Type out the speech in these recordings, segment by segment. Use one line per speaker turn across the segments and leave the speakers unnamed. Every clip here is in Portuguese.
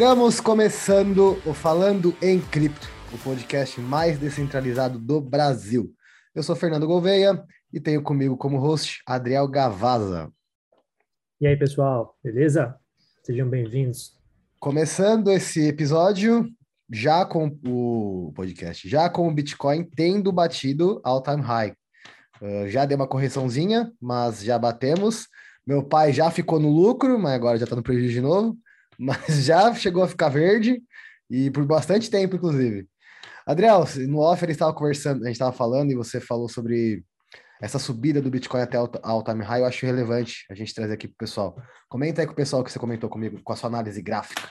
Estamos começando o Falando em Cripto, o podcast mais descentralizado do Brasil. Eu sou Fernando Gouveia e tenho comigo como host Adriel Gavaza.
E aí, pessoal, beleza? Sejam bem-vindos.
Começando esse episódio, já com o podcast, já com o Bitcoin tendo batido all-time high. Uh, já deu uma correçãozinha, mas já batemos. Meu pai já ficou no lucro, mas agora já está no prejuízo de novo mas já chegou a ficar verde e por bastante tempo, inclusive. Adriel, no off ele estava conversando, a gente estava falando e você falou sobre essa subida do Bitcoin até o all-time high, eu acho relevante a gente trazer aqui para o pessoal. Comenta aí com o pessoal que você comentou comigo, com a sua análise gráfica.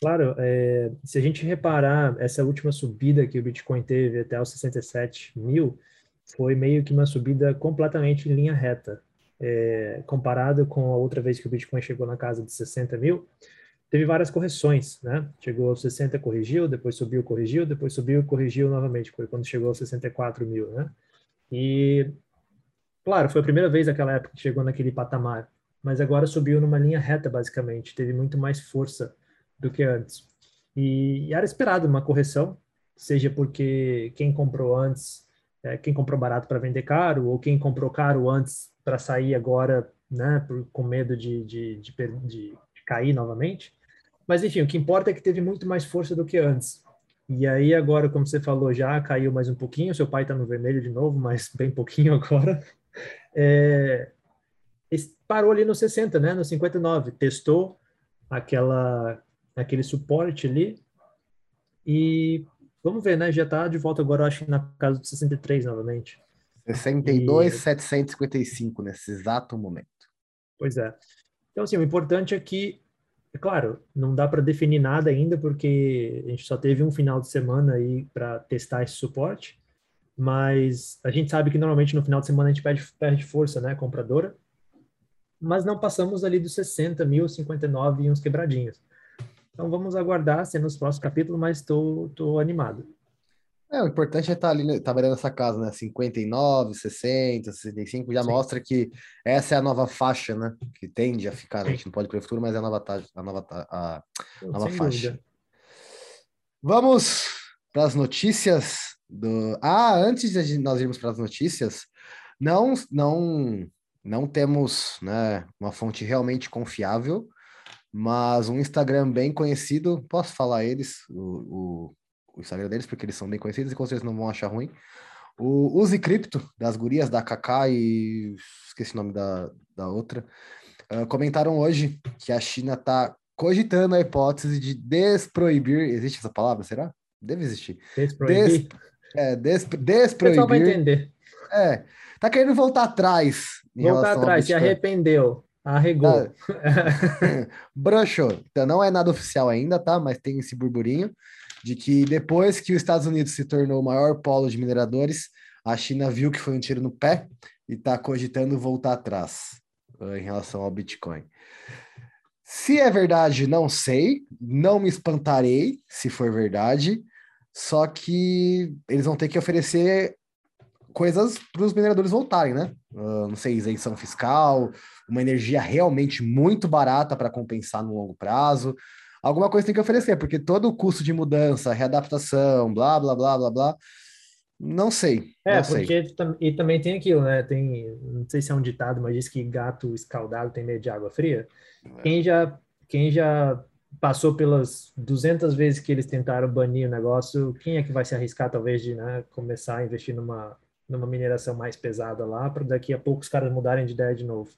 Claro, é, se a gente reparar, essa última subida que o Bitcoin teve até os 67 mil, foi meio que uma subida completamente em linha reta é, comparado com a outra vez que o Bitcoin chegou na casa de 60 mil, teve várias correções, né? Chegou aos 60, corrigiu, depois subiu, corrigiu, depois subiu, corrigiu novamente, foi quando chegou aos 64 mil, né? E, claro, foi a primeira vez naquela época que chegou naquele patamar, mas agora subiu numa linha reta, basicamente, teve muito mais força do que antes. E, e era esperado uma correção, seja porque quem comprou antes, é, quem comprou barato para vender caro, ou quem comprou caro antes para sair agora, né, por, com medo de, de, de, de, cair novamente. Mas enfim, o que importa é que teve muito mais força do que antes. E aí agora, como você falou, já caiu mais um pouquinho. Seu pai está no vermelho de novo, mas bem pouquinho agora. É, parou ali no 60, né, no 59. Testou aquela aquele suporte ali e vamos ver, né? Já está de volta agora, acho, na casa do 63 novamente.
62,755 e... nesse exato momento.
Pois é. Então, assim, o importante é que, é claro, não dá para definir nada ainda, porque a gente só teve um final de semana aí para testar esse suporte, mas a gente sabe que normalmente no final de semana a gente perde, perde força, né, compradora, mas não passamos ali dos 60 mil, 59 e uns quebradinhos. Então vamos aguardar ser nos próximos capítulos, mas estou animado.
É, o importante é estar tá ali, né, tá valendo essa casa, né? 59, 60, 65, já Sim. mostra que essa é a nova faixa, né? Que tende a ficar, né? a gente não pode para o futuro, mas é a nova, a nova, a nova faixa. Dúvida. Vamos para as notícias do. Ah, antes de nós irmos para as notícias, não, não, não temos, né? Uma fonte realmente confiável, mas um Instagram bem conhecido, posso falar eles, o, o o Instagram deles, porque eles são bem conhecidos e com certeza não vão achar ruim. O Use Cripto, das gurias da Kaká e esqueci o nome da, da outra, uh, comentaram hoje que a China está cogitando a hipótese de desproibir. Existe essa palavra, será? Deve existir.
Desproibir. Des,
é, des, desproibir. O
vai entender.
É, tá querendo voltar atrás.
Voltar atrás, se arrependeu. Arregou. Ah,
broxou. Então não é nada oficial ainda, tá? Mas tem esse burburinho de que depois que os Estados Unidos se tornou o maior polo de mineradores, a China viu que foi um tiro no pé e está cogitando voltar atrás uh, em relação ao Bitcoin. Se é verdade, não sei, não me espantarei se for verdade, só que eles vão ter que oferecer coisas para os mineradores voltarem, né? Uh, não sei, isenção fiscal, uma energia realmente muito barata para compensar no longo prazo alguma coisa tem que oferecer, porque todo o custo de mudança, readaptação, blá, blá, blá, blá, blá, não sei.
É,
não
porque
sei.
e também tem aquilo, né? Tem, não sei se é um ditado, mas diz que gato escaldado tem medo de água fria. É. Quem já, quem já passou pelas 200 vezes que eles tentaram banir o negócio, quem é que vai se arriscar talvez de né, começar a investir numa numa mineração mais pesada lá, para daqui a pouco os caras mudarem de ideia de novo?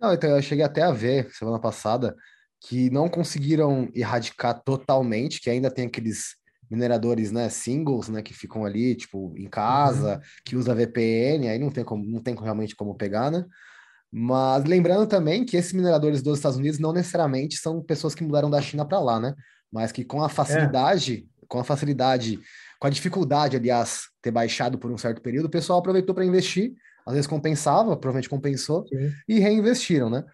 Não, então eu cheguei até a ver semana passada que não conseguiram erradicar totalmente, que ainda tem aqueles mineradores, né, singles, né, que ficam ali, tipo, em casa, uhum. que usa VPN, aí não tem como, não tem realmente como pegar, né? Mas lembrando também que esses mineradores dos Estados Unidos não necessariamente são pessoas que mudaram da China para lá, né? Mas que com a facilidade, é. com a facilidade, com a dificuldade, aliás, ter baixado por um certo período, o pessoal aproveitou para investir, às vezes compensava, provavelmente compensou, Sim. e reinvestiram, né?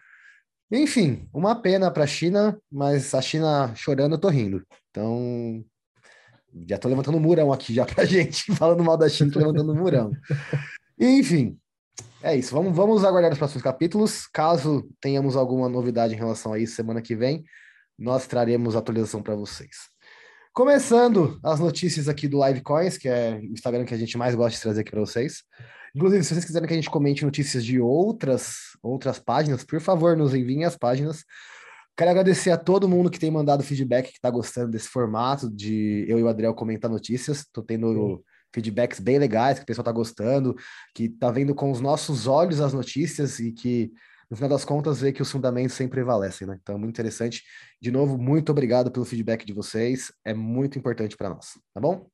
Enfim, uma pena para a China, mas a China chorando, eu tô rindo. Então, já tô levantando um murão aqui já pra gente, falando mal da China, tô levantando um murão. Enfim, é isso. Vamos, vamos aguardar os próximos capítulos. Caso tenhamos alguma novidade em relação a isso semana que vem, nós traremos atualização para vocês. Começando as notícias aqui do Live Coins, que é o Instagram que a gente mais gosta de trazer aqui para vocês. Inclusive, se vocês quiserem que a gente comente notícias de outras outras páginas, por favor, nos enviem as páginas. Quero agradecer a todo mundo que tem mandado feedback, que está gostando desse formato de eu e o Adriel comentar notícias. Estou tendo Sim. feedbacks bem legais, que o pessoal está gostando, que está vendo com os nossos olhos as notícias e que no final das contas, vê que os fundamentos sempre prevalecem, né? Então, muito interessante. De novo, muito obrigado pelo feedback de vocês. É muito importante para nós, tá bom?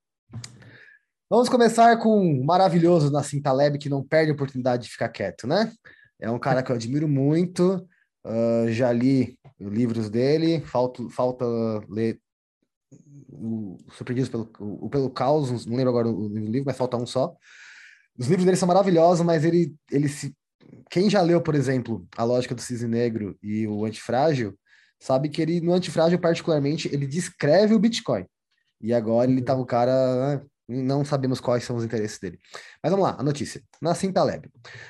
Vamos começar com um maravilhoso Nassim Taleb, que não perde a oportunidade de ficar quieto, né? É um cara que eu admiro muito. Uh, já li livros dele, falta, falta ler o Surpreendidos pelo, o, pelo Caos, não lembro agora o, o livro, mas falta um só. Os livros dele são maravilhosos, mas ele, ele se quem já leu, por exemplo, A Lógica do Cisne Negro e o Antifrágil, sabe que ele, no Antifrágil, particularmente, ele descreve o Bitcoin. E agora ele tá o cara. Né, não sabemos quais são os interesses dele. Mas vamos lá, a notícia. Nassim Taleb.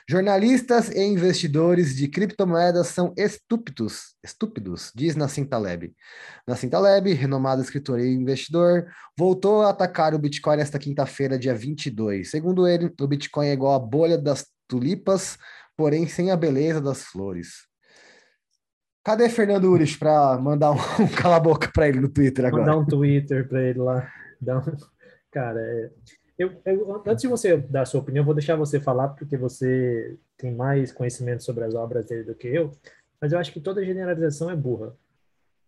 Jornalistas e investidores de criptomoedas são estúpidos, estúpidos, diz Nassim Taleb. Nassim Taleb, renomado escritor e investidor, voltou a atacar o Bitcoin esta quinta-feira, dia 22. Segundo ele, o Bitcoin é igual a bolha das tulipas porém sem a beleza das flores. Cadê Fernando Urich para mandar um, um cala-boca para ele no Twitter agora?
Mandar um Twitter para ele lá. Um... Cara, é... eu, eu, antes de você dar a sua opinião, vou deixar você falar, porque você tem mais conhecimento sobre as obras dele do que eu, mas eu acho que toda generalização é burra.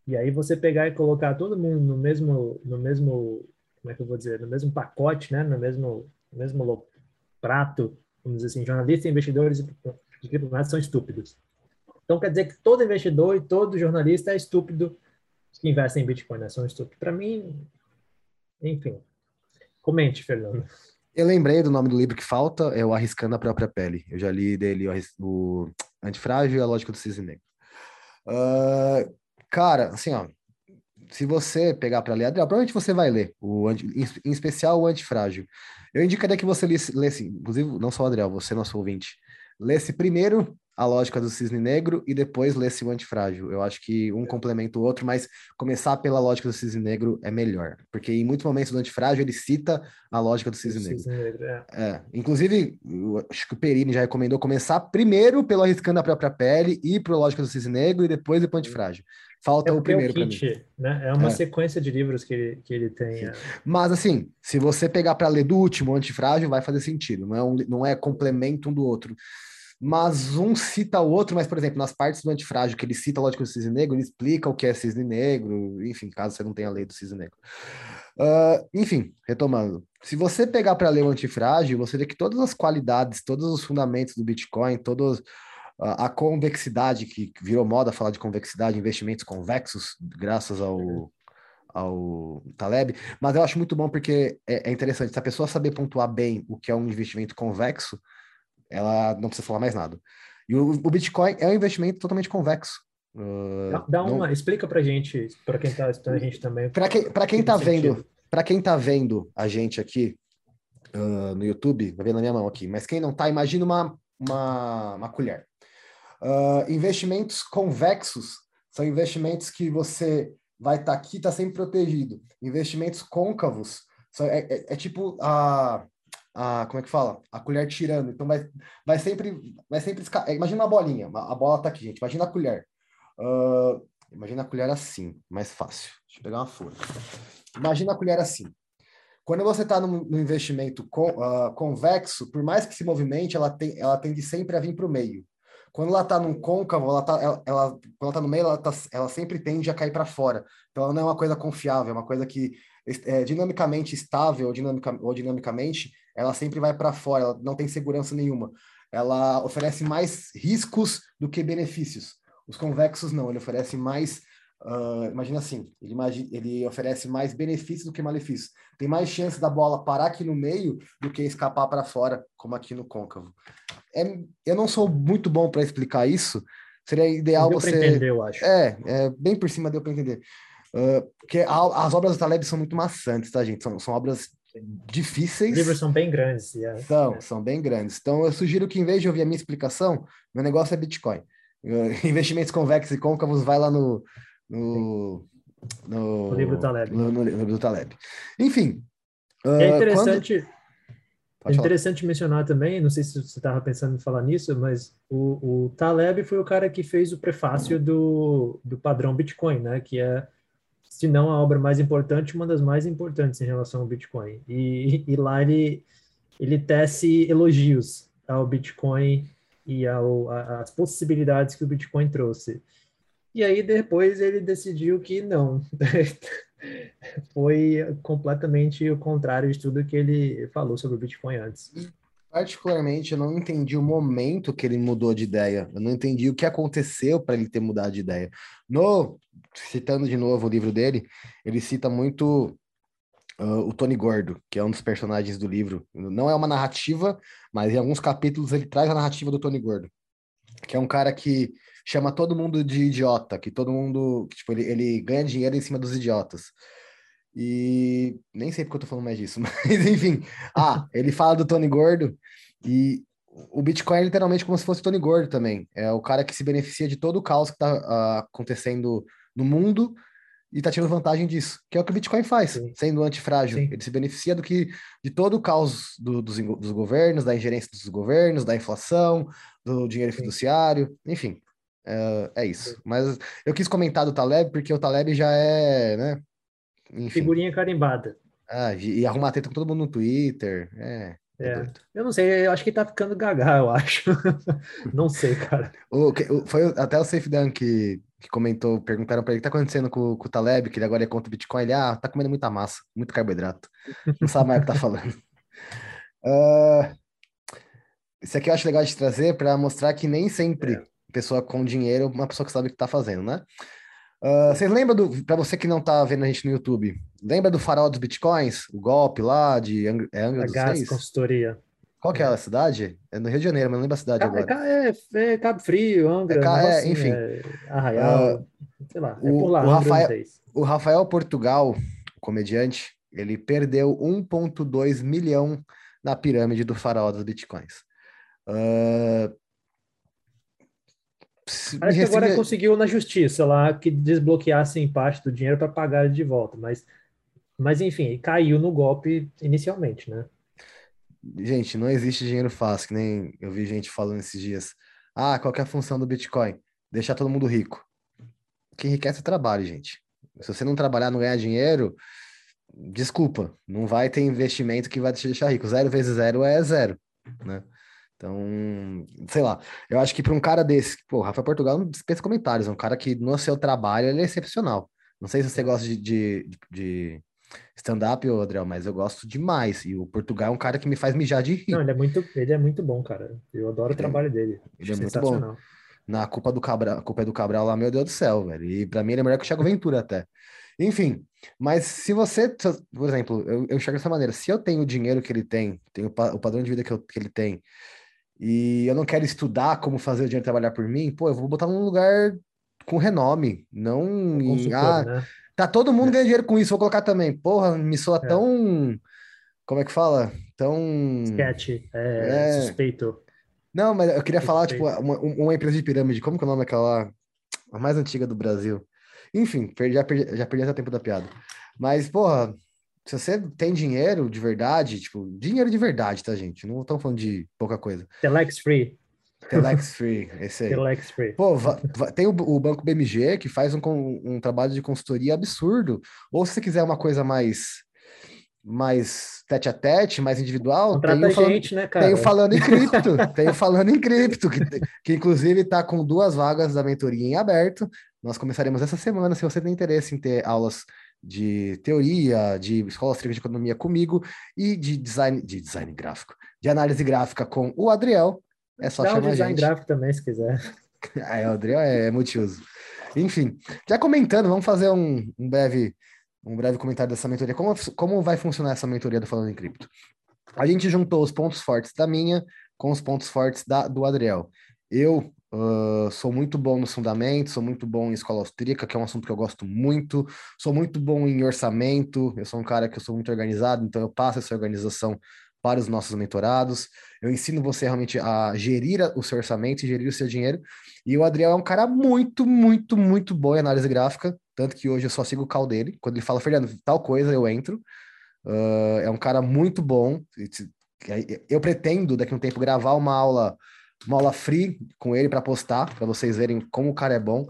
E aí você pegar e colocar todo mundo no mesmo, no mesmo, como é que eu vou dizer, no mesmo pacote, né, no mesmo, mesmo prato, vamos dizer assim, jornalistas investidores de criptomoedas são estúpidos. Então quer dizer que todo investidor e todo jornalista é estúpido que investe em Bitcoin, né? São estúpidos. Para mim, enfim. Comente, Fernando.
Eu lembrei do nome do livro que falta, é o Arriscando a Própria Pele. Eu já li dele o Antifrágil e a Lógica do Cisne Negro. Uh, cara, assim, ó, se você pegar para ler, Adriel, provavelmente você vai ler, o, em especial o Antifrágil. Eu indicaria que você lesse, lesse, inclusive, não só o Adriel, você, nosso ouvinte, lesse primeiro a lógica do cisne negro e depois lesse o antifrágil. Eu acho que um complementa o outro, mas começar pela lógica do cisne negro é melhor, porque em muitos momentos do antifrágil ele cita a lógica do cisne, negro. Cisne negro é. É. Inclusive, acho que o Perini já recomendou começar primeiro pelo arriscando a própria pele e pro lógica do cisne negro e depois o antifrágil. Falta é o primeiro para mim.
Né? É uma é. sequência de livros que ele, que ele tem. É.
Mas assim, se você pegar para ler do último, antifrágil, vai fazer sentido. Não é, um, não é complemento um do outro. Mas um cita o outro, mas, por exemplo, nas partes do antifrágil que ele cita a lógica do cisne negro, ele explica o que é cisne negro, enfim, caso você não tenha lido cisne negro. Uh, enfim, retomando. Se você pegar para ler o antifrágil, você vê que todas as qualidades, todos os fundamentos do Bitcoin, todos a convexidade, que virou moda falar de convexidade, investimentos convexos, graças ao, ao Taleb, mas eu acho muito bom porque é, é, interessante, se a pessoa saber pontuar bem o que é um investimento convexo, ela não precisa falar mais nada. E o, o Bitcoin é um investimento totalmente convexo.
Uh, dá, dá uma, não... explica pra gente, para quem tá a gente também.
Para quem, pra quem tá vendo, para quem tá vendo a gente aqui uh, no YouTube, vai ver na minha mão aqui, mas quem não tá, imagina uma, uma, uma colher. Uh, investimentos convexos são investimentos que você vai estar tá aqui, está sempre protegido. Investimentos côncavos são, é, é, é, tipo a, a, como é que fala? A colher tirando. Então vai, vai sempre, vai sempre. É, imagina uma bolinha, a bola está aqui, gente. Imagina a colher. Uh, imagina a colher assim, mais fácil. Deixa eu pegar uma folha. Imagina a colher assim. Quando você está no, no, investimento uh, convexo, por mais que se movimente, ela, tem, ela tende sempre a vir para o meio. Quando ela está num côncavo, ela tá, ela, ela, quando ela tá no meio, ela, tá, ela sempre tende a cair para fora. Então, ela não é uma coisa confiável, é uma coisa que é dinamicamente estável dinamica, ou dinamicamente, ela sempre vai para fora, ela não tem segurança nenhuma. Ela oferece mais riscos do que benefícios. Os convexos não, ele oferece mais Uh, imagina assim, ele, imagina, ele, oferece mais benefícios do que malefícios. Tem mais chance da bola parar aqui no meio do que escapar para fora, como aqui no côncavo. É, eu não sou muito bom para explicar isso. Seria ideal deu você.
entender, eu acho.
É, é, bem por cima deu para entender. Uh, porque a, as obras do Taleb são muito maçantes, tá, gente? São, são obras difíceis. Os
livros são bem grandes. Yeah.
São, é. são bem grandes. Então, eu sugiro que, em vez de ouvir a minha explicação, meu negócio é Bitcoin. Uh, investimentos convexos e côncavos, vai lá no, no, no,
no livro do Taleb.
No, no, livro do Taleb. Enfim.
é interessante. Quando... É interessante mencionar também, não sei se você estava pensando em falar nisso, mas o, o, Taleb foi o cara que fez o prefácio do, do padrão Bitcoin, né? Que é, se não a obra mais importante, uma das mais importantes em relação ao Bitcoin. E, e lá ele, ele tece elogios ao Bitcoin e as possibilidades que o Bitcoin trouxe. E aí depois ele decidiu que não. Foi completamente o contrário de tudo que ele falou sobre o Bitcoin antes.
Particularmente, eu não entendi o momento que ele mudou de ideia. Eu não entendi o que aconteceu para ele ter mudado de ideia. No citando de novo o livro dele, ele cita muito uh, o Tony Gordo, que é um dos personagens do livro. Não é uma narrativa, mas em alguns capítulos ele traz a narrativa do Tony Gordo, que é um cara que chama todo mundo de idiota, que todo mundo, que, tipo, ele, ele ganha dinheiro em cima dos idiotas. E nem sei porque eu tô falando mais disso, mas enfim. Ah, ele fala do Tony Gordo e o Bitcoin é literalmente como se fosse Tony Gordo também. É o cara que se beneficia de todo o caos que tá uh, acontecendo no mundo e tá tirando vantagem disso, que é o que o Bitcoin faz, Sim. sendo antifrágil. Sim. Ele se beneficia do que de todo o caos do, dos, dos governos, da ingerência dos governos, da inflação, do dinheiro Sim. fiduciário, enfim. É, é isso. Mas eu quis comentar do Taleb, porque o Taleb já é, né?
Enfim. Figurinha carimbada.
Ah, e arrumar treta com todo mundo no Twitter. É.
É, é eu não sei, eu acho que ele tá ficando gaga, eu acho. não sei, cara.
O, foi até o Safe Dan que, que comentou, perguntaram para ele o que tá acontecendo com, com, o Taleb, que ele agora é contra o Bitcoin. Ele, ah, tá comendo muita massa, muito carboidrato. Não sabe mais o que tá falando. Uh, isso aqui eu acho legal de trazer para mostrar que nem sempre é pessoa com dinheiro, uma pessoa que sabe o que está fazendo, né? Uh, vocês lembram do, para você que não está vendo a gente no YouTube, lembra do farol dos bitcoins, o golpe lá de Ang é Angra dos Reis?
consultoria.
Qual que é a cidade? É no Rio de Janeiro, mas não lembro a cidade é, agora.
É, é, é Cabo Frio, Angra, é, é, assim, enfim. É Arraial, uh, sei lá, é o, por lá.
O Rafael, o Rafael Portugal, o comediante, ele perdeu 1,2 milhão na pirâmide do farol dos bitcoins. Uh,
Parece que agora conseguiu na justiça lá que desbloqueasse em parte do dinheiro para pagar de volta, mas, mas enfim, caiu no golpe inicialmente, né?
Gente, não existe dinheiro fácil, que nem eu vi gente falando esses dias. Ah, qual é a função do Bitcoin? Deixar todo mundo rico. Quem enriquece é trabalho, gente. Se você não trabalhar, não ganhar dinheiro, desculpa, não vai ter investimento que vai te deixar rico. Zero vezes zero é zero, né? Então, sei lá, eu acho que para um cara desse, pô, Rafa Portugal não dispensa comentários, é um cara que no seu trabalho ele é excepcional. Não sei se você gosta de, de, de stand-up, Adriel, mas eu gosto demais. E o Portugal é um cara que me faz mijar de rir.
Não, ele é muito, ele é muito bom, cara. Eu adoro o é trabalho dele.
Ele é muito bom. Na culpa do Cabral, culpa é do Cabral lá, meu Deus do céu, velho. E para mim ele é melhor que o Thiago Ventura até. Enfim, mas se você, por exemplo, eu, eu enxergo dessa maneira, se eu tenho o dinheiro que ele tem, tenho o padrão de vida que, eu, que ele tem, e eu não quero estudar como fazer o dinheiro trabalhar por mim, pô, eu vou botar num lugar com renome, não em, ah, né? tá todo mundo ganhando dinheiro com isso, vou colocar também. Porra, me soa é. tão como é que fala? Tão
sketch, é, é... suspeito.
Não, mas eu queria suspeito. falar tipo uma, uma, empresa de pirâmide, como que é o nome daquela a mais antiga do Brasil? Enfim, já perdi, já perdi esse tempo da piada. Mas, porra, se você tem dinheiro de verdade, tipo, dinheiro de verdade, tá, gente? Não estamos falando de pouca coisa.
Telex Free.
Telex Free, esse aí.
Telex Free.
Pô, tem o, o, Banco BMG que faz um, um trabalho de consultoria absurdo. Ou se você quiser uma coisa mais mais tete a tete, mais individual,
tem o, falando, gente, né, cara?
tem o falando em cripto, tem o falando em cripto, que, que inclusive está com duas vagas da mentoria em aberto. Nós começaremos essa semana. Se você tem interesse em ter aulas de teoria, de escola austríaca de economia comigo e de design, de design gráfico, de análise gráfica com o Adriel. É só Dá chamar um design
gente. gráfico também, se quiser.
é, o Adriel é multiuso. Enfim, já comentando, vamos fazer um, um breve um breve comentário dessa mentoria. Como, como vai funcionar essa mentoria do Falando em Cripto? A gente juntou os pontos fortes da minha com os pontos fortes da, do Adriel. Eu Uh, sou muito bom nos fundamentos, sou muito bom em escola austríaca, que é um assunto que eu gosto muito. Sou muito bom em orçamento. Eu sou um cara que eu sou muito organizado, então eu passo essa organização para os nossos mentorados. Eu ensino você realmente a gerir o seu orçamento e gerir o seu dinheiro. E o Adriel é um cara muito, muito, muito bom em análise gráfica. Tanto que hoje eu só sigo o cal dele. Quando ele fala, Fernando, tal coisa, eu entro. Uh, é um cara muito bom. Eu pretendo, daqui a um tempo, gravar uma aula, uma aula free com ele para postar, para vocês verem como o cara é bom.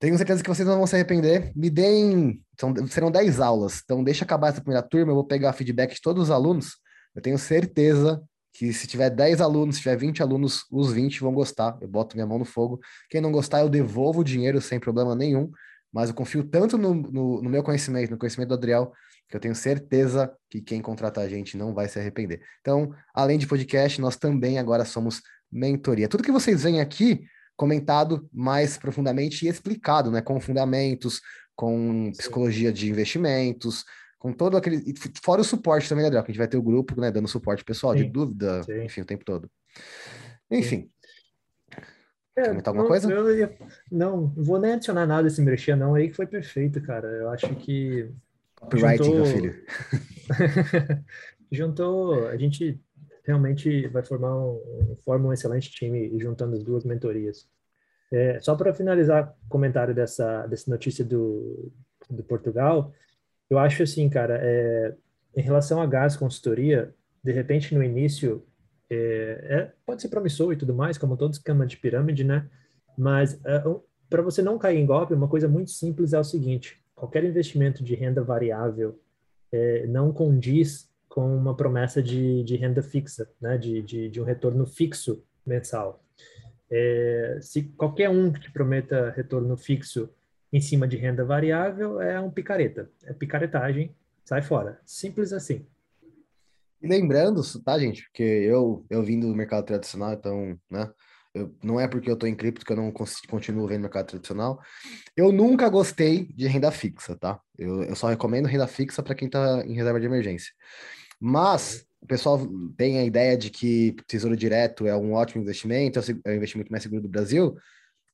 Tenho certeza que vocês não vão se arrepender. Me deem. São, serão 10 aulas. Então, deixa acabar essa primeira turma. Eu vou pegar feedback de todos os alunos. Eu tenho certeza que se tiver 10 alunos, se tiver 20 alunos, os 20 vão gostar. Eu boto minha mão no fogo. Quem não gostar, eu devolvo o dinheiro sem problema nenhum. Mas eu confio tanto no, no, no meu conhecimento, no conhecimento do Adriel, que eu tenho certeza que quem contratar a gente não vai se arrepender. Então, além de podcast, nós também agora somos mentoria. Tudo que vocês veem aqui comentado mais profundamente e explicado, né? Com fundamentos, com psicologia de investimentos, com todo aquele. Fora o suporte também, Adriano, que a gente vai ter o grupo, né? Dando suporte pessoal, Sim. de dúvida, Sim. enfim, o tempo todo. Enfim.
É, Comentar alguma não, coisa? Ia, não, vou nem adicionar nada esse merchan, não. Aí que foi perfeito, cara. Eu acho que.
Copywriting, juntou... meu filho.
juntou. A gente realmente vai formar um, forma um excelente time juntando as duas mentorias. É, só para finalizar o comentário dessa, dessa notícia do, do Portugal, eu acho assim, cara, é, em relação a gás consultoria, de repente no início é, é, pode ser promissor e tudo mais, como todo esquema de pirâmide, né? Mas é, para você não cair em golpe, uma coisa muito simples é o seguinte: qualquer investimento de renda variável é, não condiz com uma promessa de, de renda fixa, né, de, de, de um retorno fixo mensal. É, se qualquer um que te prometa retorno fixo em cima de renda variável é um picareta, é picaretagem, sai fora, simples assim.
E lembrando, tá, gente, porque eu eu vim do mercado tradicional, então, né, eu, não é porque eu estou em cripto que eu não continuo vendo mercado tradicional. Eu nunca gostei de renda fixa, tá? Eu, eu só recomendo renda fixa para quem está em reserva de emergência. Mas o pessoal tem a ideia de que Tesouro Direto é um ótimo investimento, é o investimento mais seguro do Brasil.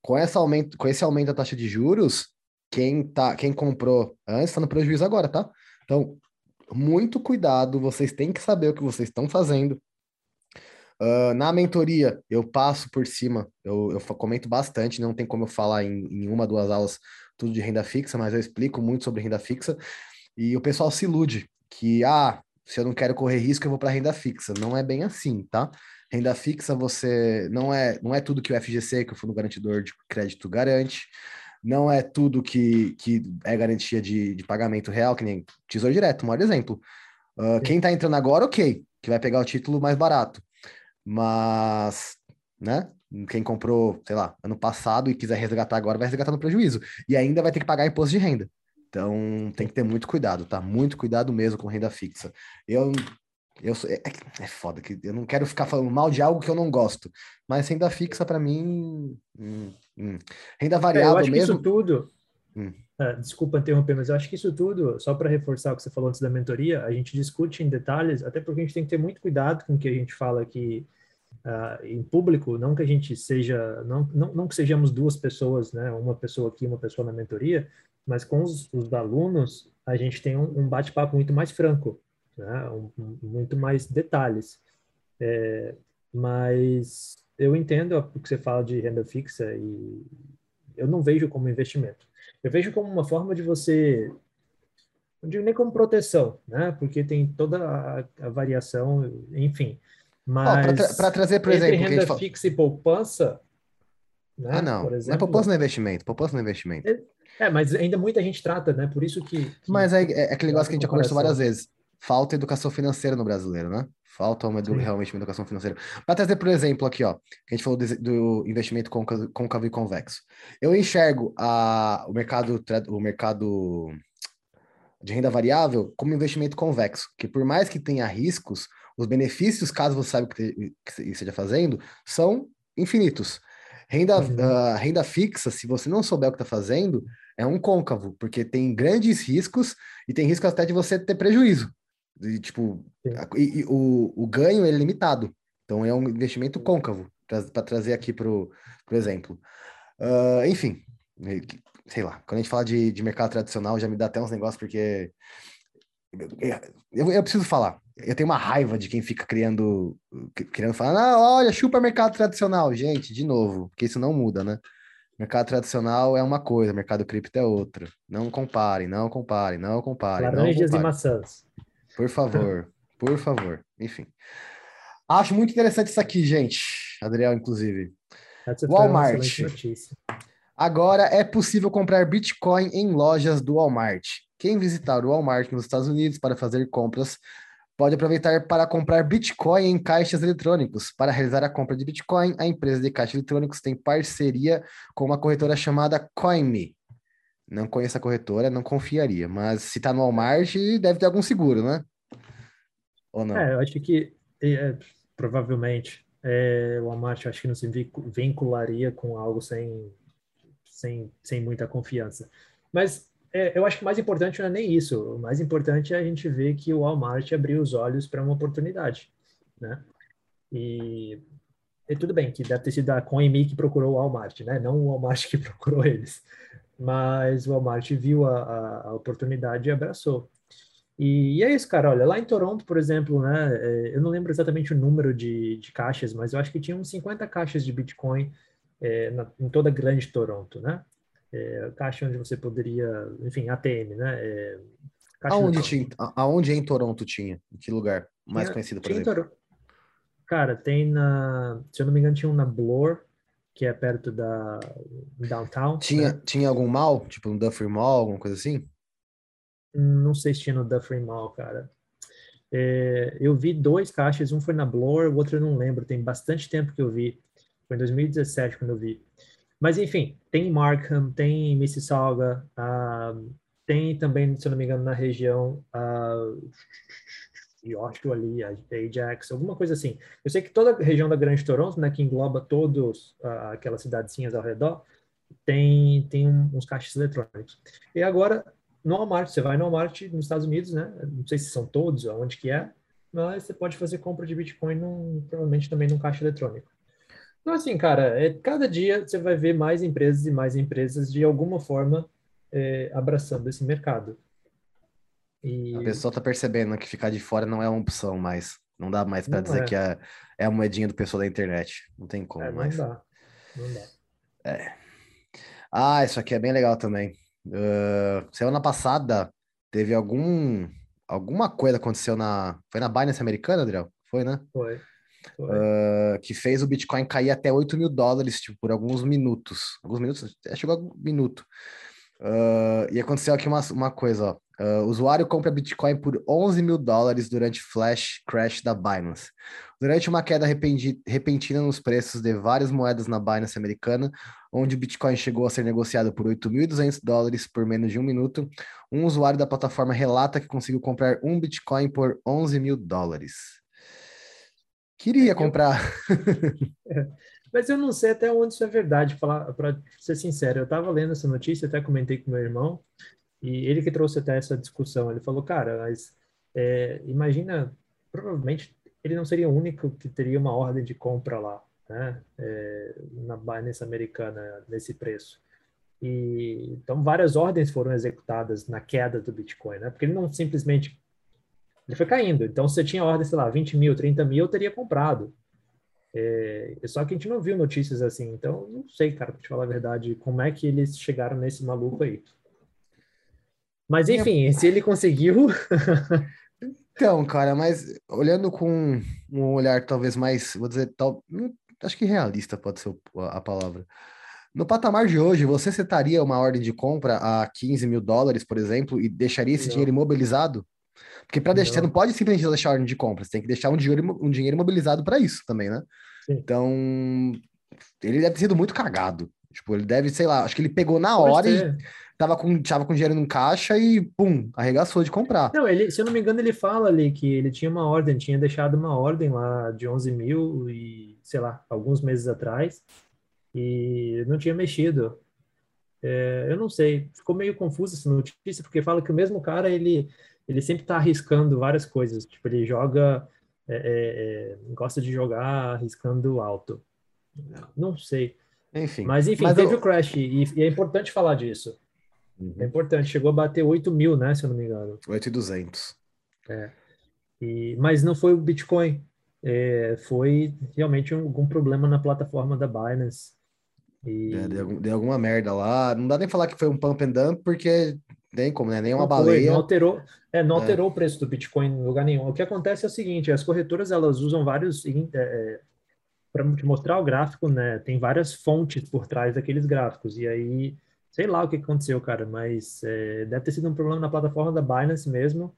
Com, esse aumento, com esse aumento da taxa de juros, quem, tá, quem comprou antes está no prejuízo agora, tá? Então, muito cuidado, vocês têm que saber o que vocês estão fazendo. Uh, na mentoria, eu passo por cima, eu, eu comento bastante, não tem como eu falar em, em uma, duas aulas tudo de renda fixa, mas eu explico muito sobre renda fixa. E o pessoal se ilude que, ah, se eu não quero correr risco, eu vou para renda fixa. Não é bem assim, tá? Renda fixa você não é não é tudo que o FGC, que é o Fundo Garantidor de Crédito, garante. Não é tudo que, que é garantia de, de pagamento real, que nem Tesouro Direto, maior exemplo. Uh, quem está entrando agora, ok, que vai pegar o título mais barato. Mas, né? Quem comprou, sei lá, ano passado e quiser resgatar agora, vai resgatar no prejuízo. E ainda vai ter que pagar imposto de renda. Então tem que ter muito cuidado, tá? Muito cuidado mesmo com renda fixa. Eu, eu é, é foda que eu não quero ficar falando mal de algo que eu não gosto, mas renda fixa para mim, hum, hum. renda variável é, eu acho mesmo.
Que isso tudo. Hum. Ah, desculpa interromper, mas eu acho que isso tudo, só para reforçar o que você falou antes da mentoria, a gente discute em detalhes, até porque a gente tem que ter muito cuidado com o que a gente fala aqui uh, em público, não que a gente seja, não, não, não que sejamos duas pessoas, né, uma pessoa aqui, uma pessoa na mentoria, mas com os, os alunos a gente tem um, um bate-papo muito mais franco, né? Um, um, muito mais detalhes. É, mas eu entendo o que você fala de renda fixa e eu não vejo como investimento. Eu vejo como uma forma de você, não digo nem como proteção, né? Porque tem toda a, a variação, enfim. Mas
oh, para tra trazer, por exemplo,
renda fixa e poupança,
né? Ah, não. Exemplo, não é poupança no investimento. Poupança no investimento.
É, mas ainda muita gente trata, né? Por isso que. que
mas é, é aquele negócio que a gente já conversou várias vezes. Falta educação financeira no brasileiro, né? Falta uma, realmente uma educação financeira. Para trazer, por exemplo, aqui, ó, que a gente falou do, do investimento côncavo e convexo. Eu enxergo a, o mercado, o mercado de renda variável como investimento convexo, que por mais que tenha riscos, os benefícios, caso você saiba o que, que esteja fazendo, são infinitos. Renda, uhum. uh, renda fixa, se você não souber o que está fazendo, é um côncavo, porque tem grandes riscos e tem risco até de você ter prejuízo. E, tipo, e, e, o, o ganho é limitado. Então é um investimento côncavo, para trazer aqui para o exemplo. Uh, enfim, sei lá, quando a gente fala de, de mercado tradicional, já me dá até uns negócios, porque eu, eu, eu, preciso falar. eu tenho uma raiva de quem fica criando, querendo falar, ah, olha, chupa mercado tradicional. Gente, de novo, porque isso não muda, né? Mercado tradicional é uma coisa, mercado cripto é outra. Não comparem, não comparem, não comparem.
Laranjas e maçãs.
Por favor, por favor. Enfim. Acho muito interessante isso aqui, gente. Adriel, inclusive. Walmart. Agora é possível comprar Bitcoin em lojas do Walmart. Quem visitar o Walmart nos Estados Unidos para fazer compras pode aproveitar para comprar Bitcoin em caixas eletrônicos. Para realizar a compra de Bitcoin, a empresa de caixas eletrônicos tem parceria com uma corretora chamada CoinMe. Não conheço a corretora, não confiaria, mas se está no Walmart, deve ter algum seguro, né?
Ou não? É, eu acho que é, provavelmente é, o Walmart acho que não se vincularia com algo sem, sem, sem muita confiança. Mas é, eu acho que o mais importante não é nem isso. O mais importante é a gente ver que o Walmart abriu os olhos para uma oportunidade, né? E, e, tudo bem que deve ter sido a CoinMe que procurou o Walmart, né? Não o Walmart que procurou eles. Mas o Walmart viu a, a, a oportunidade e abraçou. E, e, é isso, cara. Olha, lá em Toronto, por exemplo, né? É, eu não lembro exatamente o número de, de caixas, mas eu acho que tinha uns 50 caixas de Bitcoin é, na, em toda a grande Toronto, né? É, caixa onde você poderia, enfim, ATM, né? É,
aonde, tinha, aonde em Toronto tinha? Em que lugar? Mais tinha, conhecido, por exemplo?
Cara, tem na, se eu não me engano, tinha um na Bloor, que é perto da downtown.
Tinha, né? tinha algum mall, tipo um Dufferin Mall, alguma coisa assim?
Não sei se tinha no Dufferin Mall, cara. É, eu vi dois caixas, um foi na Bloor, o outro eu não lembro, tem bastante tempo que eu vi. Foi em 2017 quando eu vi. Mas, enfim, tem Markham, tem Mississauga, uh, tem também, se eu não me engano, na região uh, York ali, Ajax, alguma coisa assim. Eu sei que toda a região da Grande Toronto, né, que engloba todas uh, aquelas cidadezinhas ao redor, tem, tem uns caixas eletrônicos. E agora, no Walmart, você vai no Walmart nos Estados Unidos, né? Não sei se são todos, aonde que é, mas você pode fazer compra de Bitcoin num, provavelmente também num caixa eletrônico. Então, assim, cara, é, cada dia você vai ver mais empresas e mais empresas de alguma forma é, abraçando esse mercado.
E... A pessoa tá percebendo que ficar de fora não é uma opção mais. Não dá mais para dizer é. que é, é a moedinha do pessoal da internet. Não tem como
é,
não mais.
Dá. Não dá.
É. Ah, isso aqui é bem legal também. Uh, semana passada teve algum alguma coisa aconteceu na foi na Binance americana, Adriel? Foi, né?
Foi
uh, que fez o Bitcoin cair até 8 mil dólares tipo, por alguns minutos. Alguns minutos? Chegou a um minuto. Uh, e aconteceu aqui uma, uma coisa, ó. Uh, usuário compra Bitcoin por 11 mil dólares durante flash crash da Binance. Durante uma queda repentina nos preços de várias moedas na Binance americana, onde o Bitcoin chegou a ser negociado por 8.200 dólares por menos de um minuto, um usuário da plataforma relata que conseguiu comprar um Bitcoin por 11 mil dólares. Queria comprar.
É, mas eu não sei até onde isso é verdade, para ser sincero. Eu estava lendo essa notícia, até comentei com meu irmão, e ele que trouxe até essa discussão. Ele falou, cara, mas é, imagina, provavelmente ele não seria o único que teria uma ordem de compra lá, né? É, na Binance americana, nesse preço. E, então, várias ordens foram executadas na queda do Bitcoin, né? Porque ele não simplesmente ele foi caindo. Então, se você tinha ordem, sei lá, 20 mil, 30 mil, eu teria comprado. É, só que a gente não viu notícias assim. Então, não sei, cara, pra te falar a verdade, como é que eles chegaram nesse maluco aí. Mas, enfim, se ele conseguiu.
então, cara, mas olhando com um olhar talvez mais, vou dizer, tal, acho que realista pode ser a palavra. No patamar de hoje, você setaria uma ordem de compra a 15 mil dólares, por exemplo, e deixaria esse não. dinheiro imobilizado? Porque para deixar, você não pode simplesmente deixar ordem de compra, você tem que deixar um dinheiro, um dinheiro mobilizado para isso também, né? Sim. Então, ele deve ter sido muito cagado. Tipo, ele deve, sei lá, acho que ele pegou na pode hora ter. e tava com, tava com dinheiro no caixa e, pum, arregaçou de comprar.
Não, ele, se eu não me engano, ele fala ali que ele tinha uma ordem, tinha deixado uma ordem lá de 11 mil e, sei lá, alguns meses atrás e não tinha mexido. É, eu não sei, ficou meio confuso essa notícia, porque fala que o mesmo cara, ele ele sempre está arriscando várias coisas. Tipo, ele joga, é, é, é, gosta de jogar arriscando alto. Não sei.
Enfim.
Mas enfim, mas teve eu... o crash e, e, é importante falar disso. Uhum. É importante. Chegou a bater 8 mil, né? Se eu não me engano.
8,200.
É. E, mas não foi o Bitcoin, é, foi realmente um, algum problema na plataforma da Binance.
E... É, deu, deu, alguma merda lá. Não dá nem falar que foi um pump and dump, porque nem como, né? Nem uma não baleia. Foi,
não alterou, é, não é. alterou é. o preço do Bitcoin em lugar nenhum. O que acontece é o seguinte: as corretoras elas usam vários. É, é para te mostrar o gráfico, né? Tem várias fontes por trás daqueles gráficos. E aí, sei lá o que aconteceu, cara, mas deve ter sido um problema na plataforma da Binance mesmo.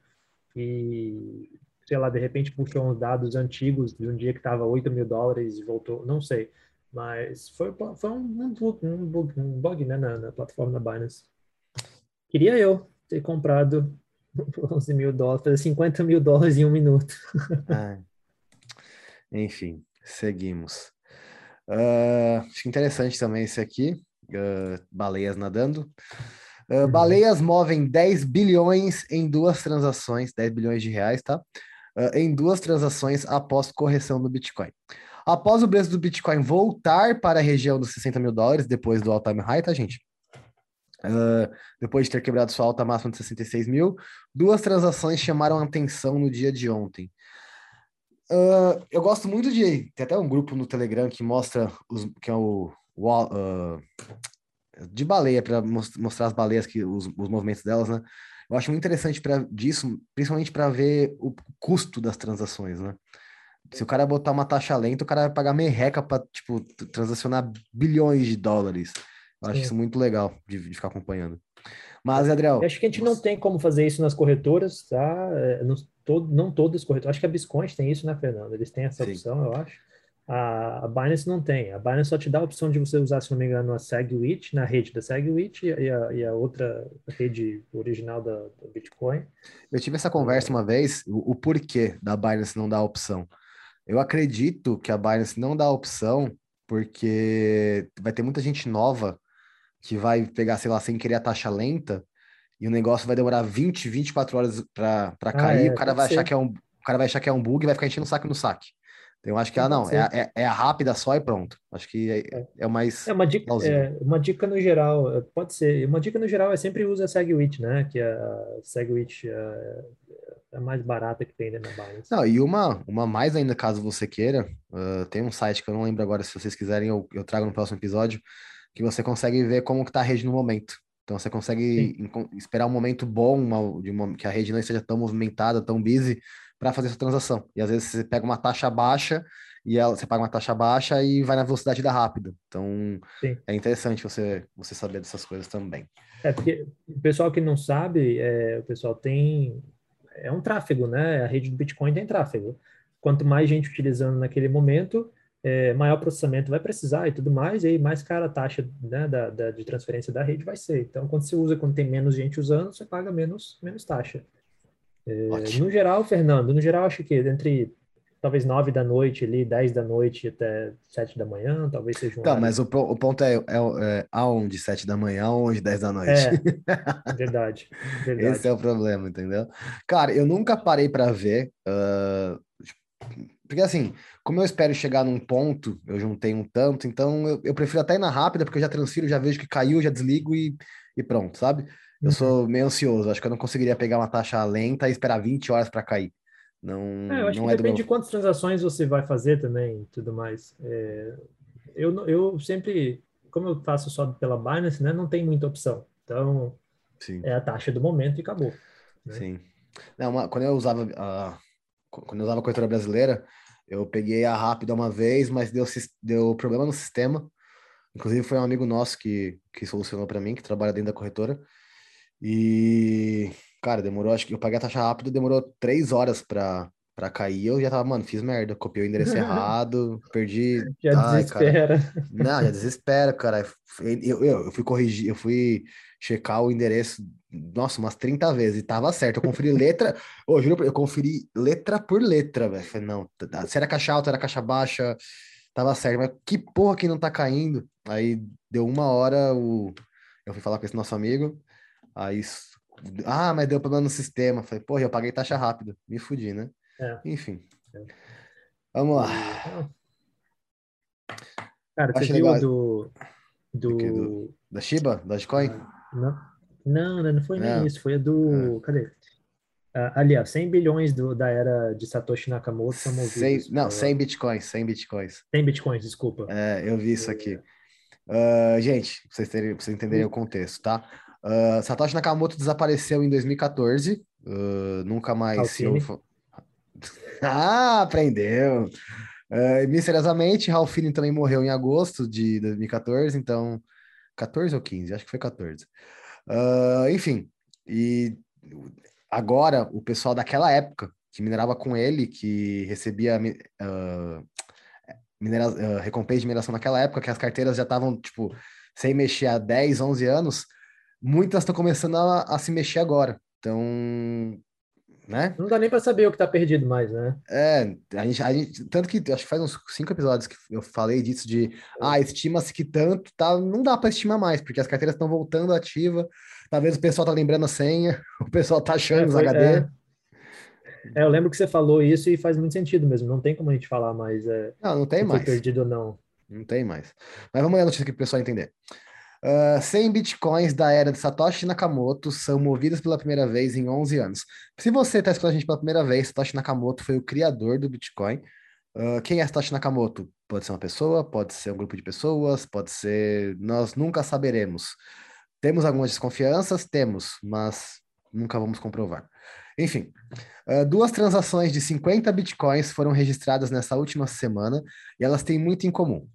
E, sei lá, de repente puxou uns dados antigos de um dia que estava 8 mil dólares e voltou, não sei. Mas foi, foi um, um, um, bug, um bug né, na, na plataforma da Binance. Queria eu ter comprado 11 mil dólares, fazer 50 mil dólares em um minuto.
Ah, enfim, seguimos. Uh, acho interessante também esse aqui, uh, baleias nadando. Uh, baleias movem 10 bilhões em duas transações, 10 bilhões de reais, tá? em duas transações após correção do Bitcoin. Após o preço do Bitcoin voltar para a região dos 60 mil dólares, depois do all-time high, tá, gente? Uh, depois de ter quebrado sua alta máxima de 66 mil, duas transações chamaram atenção no dia de ontem. Uh, eu gosto muito de. Tem até um grupo no Telegram que mostra os, que é o. Uh, de baleia, para mostrar as baleias, que, os, os movimentos delas, né? Eu acho muito interessante para disso, principalmente para ver o custo das transações, né? Se o cara botar uma taxa lenta, o cara vai pagar merreca para tipo, transacionar bilhões de dólares. Eu acho Sim. isso muito legal de, de, ficar acompanhando. Mas, Adriel.
Eu acho que a gente não tem como fazer isso nas corretoras, tá? É, no, todo, não todas as corretoras. Acho que a Biscoint tem isso, né, Fernando? Eles têm essa Sim. opção, eu acho. A, a Binance não tem. A Binance só te dá a opção de você usar, se não me engano, a SegWit, na rede da SegWit e a, e a outra rede original da, do Bitcoin.
Eu tive essa conversa uma vez, o, o porquê da Binance não dar a opção. Eu acredito que a Binance não dá opção porque vai ter muita gente nova que vai pegar, sei lá, sem querer a taxa lenta, e o negócio vai demorar 20, 24 horas para ah, cair, é, o cara vai achar que é um o cara vai achar que é um bug e vai ficar enchendo o saco no saque. Então, eu acho que, ah, não, é, é, é, a rápida só e pronto. Acho que é, é, é o mais.
É uma dica, é, uma dica no geral, pode ser. Uma dica no geral é sempre usa a SegWit, né? Que a SegWit é, é a mais barata que tem dentro da Binance.
Não, e uma, uma mais ainda, caso você queira, uh, tem um site que eu não lembro agora, se vocês quiserem, eu, eu trago no próximo episódio, que você consegue ver como que tá a rede no momento. Então você consegue esperar um momento bom, uma, de uma, que a rede não esteja tão movimentada, tão busy, para fazer essa transação. E às vezes você pega uma taxa baixa e ela, você paga uma taxa baixa e vai na velocidade da rápida. Então Sim. é interessante você, você saber dessas coisas também.
É porque o pessoal que não sabe, é, o pessoal tem é um tráfego, né? A rede do Bitcoin tem tráfego. Quanto mais gente utilizando naquele momento, é, maior processamento vai precisar e tudo mais, e aí mais cara a taxa né, da, da, de transferência da rede vai ser. Então, quando você usa, quando tem menos gente usando, você paga menos, menos taxa. É, no geral, Fernando, no geral, acho que entre talvez 9 da noite ali, 10 da noite até 7 da manhã, talvez seja um
Tá, mas o, o ponto é, é, é aonde 7 da manhã, aonde 10 da noite.
É, verdade, verdade.
Esse é o problema, entendeu? Cara, eu nunca parei para ver, uh, porque assim, como eu espero chegar num ponto, eu juntei um tanto, então eu, eu, prefiro até ir na rápida, porque eu já transfiro, já vejo que caiu, já desligo e, e pronto, sabe? Eu uhum. sou meio ansioso, acho que eu não conseguiria pegar uma taxa lenta e esperar 20 horas para cair. Não,
é, eu acho
não
que é depende meu... de quantas transações você vai fazer também tudo mais. É, eu, eu sempre, como eu faço só pela Binance, né, não tem muita opção. Então, Sim. é a taxa do momento e acabou.
Né? Sim. Não, uma, quando eu usava a, quando eu usava a corretora brasileira, eu peguei a rápida uma vez, mas deu, deu problema no sistema. Inclusive, foi um amigo nosso que, que solucionou para mim, que trabalha dentro da corretora. E, cara, demorou, acho que eu paguei a taxa rápida, demorou três horas para para cair, eu já tava, mano, fiz merda, copiei o endereço errado, perdi.
Já Ai, desespera.
Cara. Não, já desespera, cara. Eu, eu, eu fui corrigir, eu fui checar o endereço nossa, umas 30 vezes, e tava certo. Eu conferi letra, oh, juro, eu conferi letra por letra, velho. Falei, não, se era caixa alta, era caixa baixa, tava certo, mas que porra que não tá caindo? Aí deu uma hora, o... eu fui falar com esse nosso amigo, aí, ah, mas deu problema no sistema. Falei, porra, eu paguei taxa rápida, me fudi, né? É. Enfim. É. Vamos lá.
Cara, você viu do, do...
do... Da Shiba? Da Dogecoin?
Não. Não, não foi nem é. isso, foi a do. É. Cadê? Uh, aliás, 100 bilhões do, da era de Satoshi Nakamoto são movidos.
100, não, 100 bitcoins, 100 bitcoins.
100 bitcoins, desculpa.
É, eu vi isso aqui. Uh, gente, pra vocês, terem, pra vocês entenderem o contexto, tá? Uh, Satoshi Nakamoto desapareceu em 2014, uh, nunca mais se ouve... Ah, aprendeu! misteriosamente, Ralph Finney também morreu em agosto de 2014, então... 14 ou 15? Acho que foi 14. enfim, e agora o pessoal daquela época que minerava com ele, que recebia uh, minera, uh, recompensa de mineração naquela época, que as carteiras já estavam, tipo, sem mexer há 10, 11 anos, muitas estão começando a, a, se mexer agora. Então, né?
Não dá nem para saber o que está perdido mais, né?
É, a gente, a gente, tanto que acho que faz uns cinco episódios que eu falei disso de, ah, estima-se que tanto, tá, não dá para estimar mais, porque as carteiras estão voltando ativa, talvez o pessoal tá lembrando a senha, o pessoal tá achando é, os HD.
É. É, eu lembro que você falou isso e faz muito sentido mesmo. Não tem como a gente falar mais. É,
não, não tem mais.
perdido ou não.
Não tem mais. Mas vamos ler a notícia aqui para o pessoal entender. Uh, ah, 100 bitcoins da era de Satoshi Nakamoto são movidos pela primeira vez em 11 anos. Se você está escutando a gente pela primeira vez, Satoshi Nakamoto foi o criador do Bitcoin. Uh, quem é Satoshi Nakamoto? Pode ser uma pessoa, pode ser um grupo de pessoas, pode ser. Nós nunca saberemos. Temos algumas desconfianças? Temos, mas nunca vamos comprovar. Enfim, uh, duas transações de 50 bitcoins foram registradas nessa última semana e elas têm muito em comum.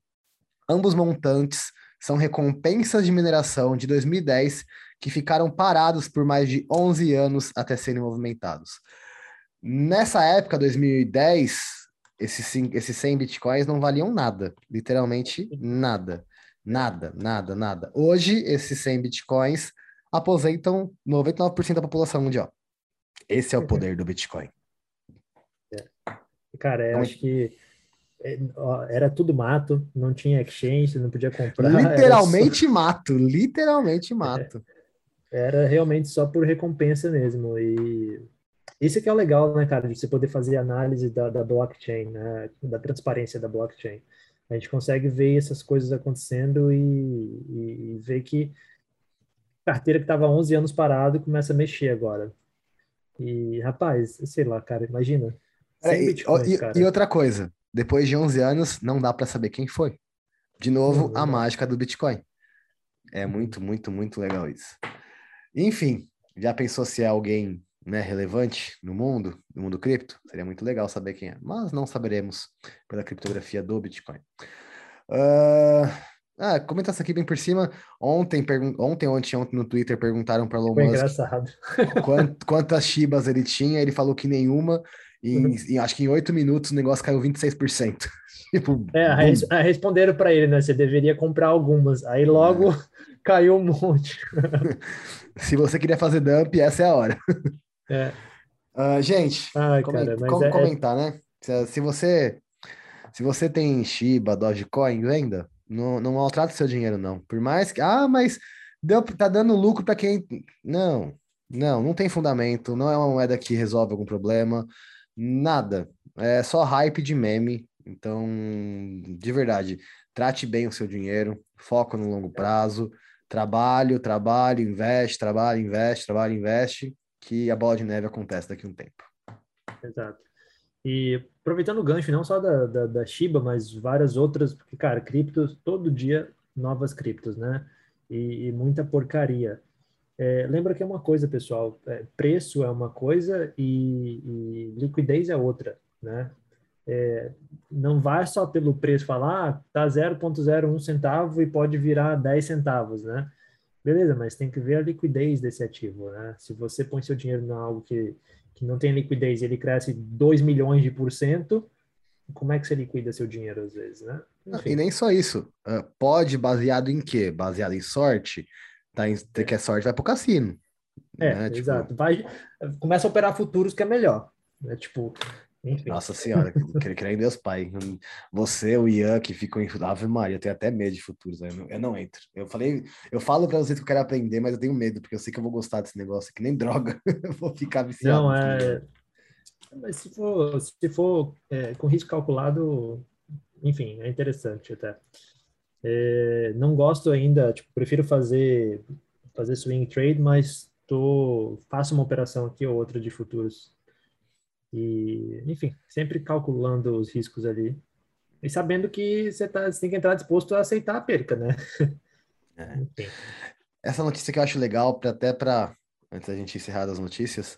Ambos montantes são recompensas de mineração de 2010 que ficaram parados por mais de 11 anos até serem movimentados. Nessa época, 2010, esses, esses 100 bitcoins não valiam nada, literalmente nada, nada, nada, nada. Hoje, esses 100 bitcoins aposentam 99% da população mundial. Esse é o poder do Bitcoin.
É. Cara, eu acho que era tudo mato, não tinha exchange, não podia comprar.
Literalmente só... mato, literalmente mato.
Era realmente só por recompensa mesmo. E isso que é o legal, né, cara, de você poder fazer análise da, da blockchain, né, da transparência da blockchain. A gente consegue ver essas coisas acontecendo e, e, e ver que carteira que estava 11 anos parado começa a mexer agora. E, rapaz, sei lá, cara, imagina.
É, e, cara. e, outra coisa, depois de 11 anos, não dá para saber quem foi. De novo, uhum. a mágica do Bitcoin. É muito, muito, muito legal isso. Enfim, já pensou se é alguém né, relevante no mundo, no mundo cripto? Seria muito legal saber quem é, mas não saberemos pela criptografia do Bitcoin. Uh, ah, comenta isso aqui bem por cima. Ontem, pergun ontem, ontem, ontem no Twitter perguntaram para Elon Musk. Quant quantas Shibas ele tinha. Ele falou que nenhuma. E uhum. em, acho que em oito minutos o negócio caiu 26%.
tipo, é, res responderam para ele, né? Você deveria comprar algumas. Aí logo é. caiu um monte.
Se você queria fazer dump, essa é a hora.
É.
Uh, gente, Ai, cara, como é, é, comentar, né? Se, se, você se você tem Shiba, Dogecoin, venda. Não, não maltrata seu dinheiro, não. Por mais que. Ah, mas deu, tá dando lucro para quem. Não, não, não tem fundamento. Não é uma moeda que resolve algum problema. Nada. É só hype de meme. Então, de verdade, trate bem o seu dinheiro, foco no longo prazo, trabalho, trabalho, investe, trabalho, investe, trabalho, investe, que a bola de neve acontece daqui a um tempo.
Exato. E aproveitando o gancho, não só da, da, da Shiba, mas várias outras, porque, cara, criptos, todo dia novas criptos, né? E, e muita porcaria. É, lembra que é uma coisa, pessoal, é, preço é uma coisa e, e liquidez é outra, né? É, não vai só pelo preço falar, ah, tá 0,01 centavo e pode virar 10 centavos, né? Beleza, mas tem que ver a liquidez desse ativo, né? Se você põe seu dinheiro em algo que que não tem liquidez, ele cresce 2 milhões de por cento, como é que você liquida seu dinheiro às vezes, né?
Enfim. E nem só isso. Pode baseado em quê? Baseado em sorte? Tá em, é. que é sorte, vai pro cassino.
É, né? exato. Tipo... Vai, começa a operar futuros que é melhor. Né? Tipo,
enfim. Nossa senhora, creio em Deus Pai. Você, o Ian, que ficam em Ave Maria, eu tenho até medo de futuros, eu não, eu não entro. Eu falei, eu falo para vocês que eu quero aprender, mas eu tenho medo, porque eu sei que eu vou gostar desse negócio, que nem droga, eu vou ficar viciado.
Não, é. Mas se for, se for é, com risco calculado, enfim, é interessante até. É, não gosto ainda, tipo, prefiro fazer fazer swing trade, mas tô, faço uma operação aqui ou outra de futuros. E, enfim, sempre calculando os riscos ali. E sabendo que você, tá, você tem que entrar disposto a aceitar a perca, né?
É. Essa notícia que eu acho legal, pra, até para, antes da gente encerrar as notícias,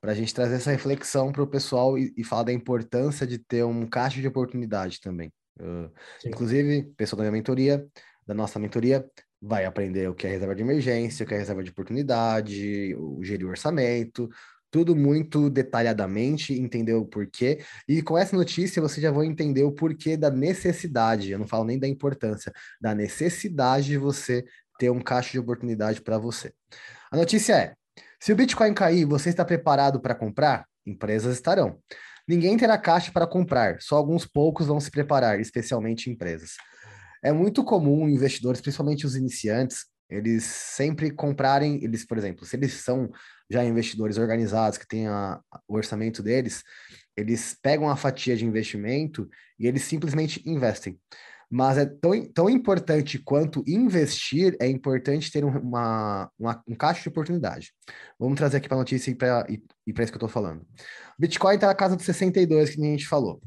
para a gente trazer essa reflexão para o pessoal e, e, falar da importância de ter um caixa de oportunidade também. Uh, inclusive, pessoal da minha mentoria, da nossa mentoria, vai aprender o que é reserva de emergência, o que é reserva de oportunidade, o gerir o orçamento, tudo muito detalhadamente, entender o porquê. E com essa notícia você já vai entender o porquê da necessidade, eu não falo nem da importância, da necessidade de você ter um caixa de oportunidade para você. A notícia é: se o Bitcoin cair, você está preparado para comprar? Empresas estarão. Ninguém terá caixa para comprar, só alguns poucos vão se preparar, especialmente empresas. É muito comum investidores, principalmente os iniciantes, eles sempre comprarem, eles, por exemplo, se eles são já investidores organizados, que têm a, o orçamento deles, eles pegam a fatia de investimento e eles simplesmente investem. Mas é tão, tão importante quanto investir, é importante ter uma, uma um caixa de oportunidade. Vamos trazer aqui para a notícia e para e, e isso que eu estou falando. Bitcoin está na casa dos 62, que a gente falou.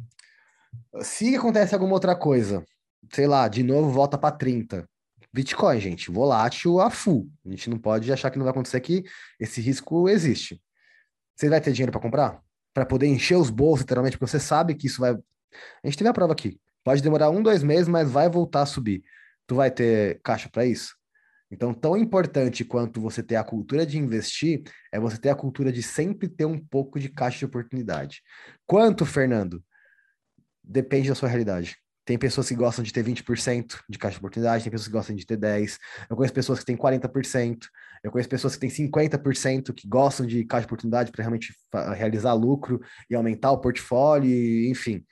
Se acontece alguma outra coisa, sei lá, de novo volta para 30. Bitcoin, gente, volátil a full. A gente não pode achar que não vai acontecer que esse risco existe. Você vai ter dinheiro para comprar? Para poder encher os bolsos, literalmente, porque você sabe que isso vai. A gente teve a prova aqui. Pode demorar um, dois meses, mas vai voltar a subir. Tu vai ter caixa para isso? Então, tão importante quanto você ter a cultura de investir, é você ter a cultura de sempre ter um pouco de caixa de oportunidade. Quanto, Fernando? Depende da sua realidade. Tem pessoas que gostam de ter 20% de caixa de oportunidade, tem pessoas que gostam de ter 10%. Eu conheço pessoas que têm 40%, eu conheço pessoas que têm 50% que gostam de caixa de oportunidade para realmente realizar lucro e aumentar o portfólio, enfim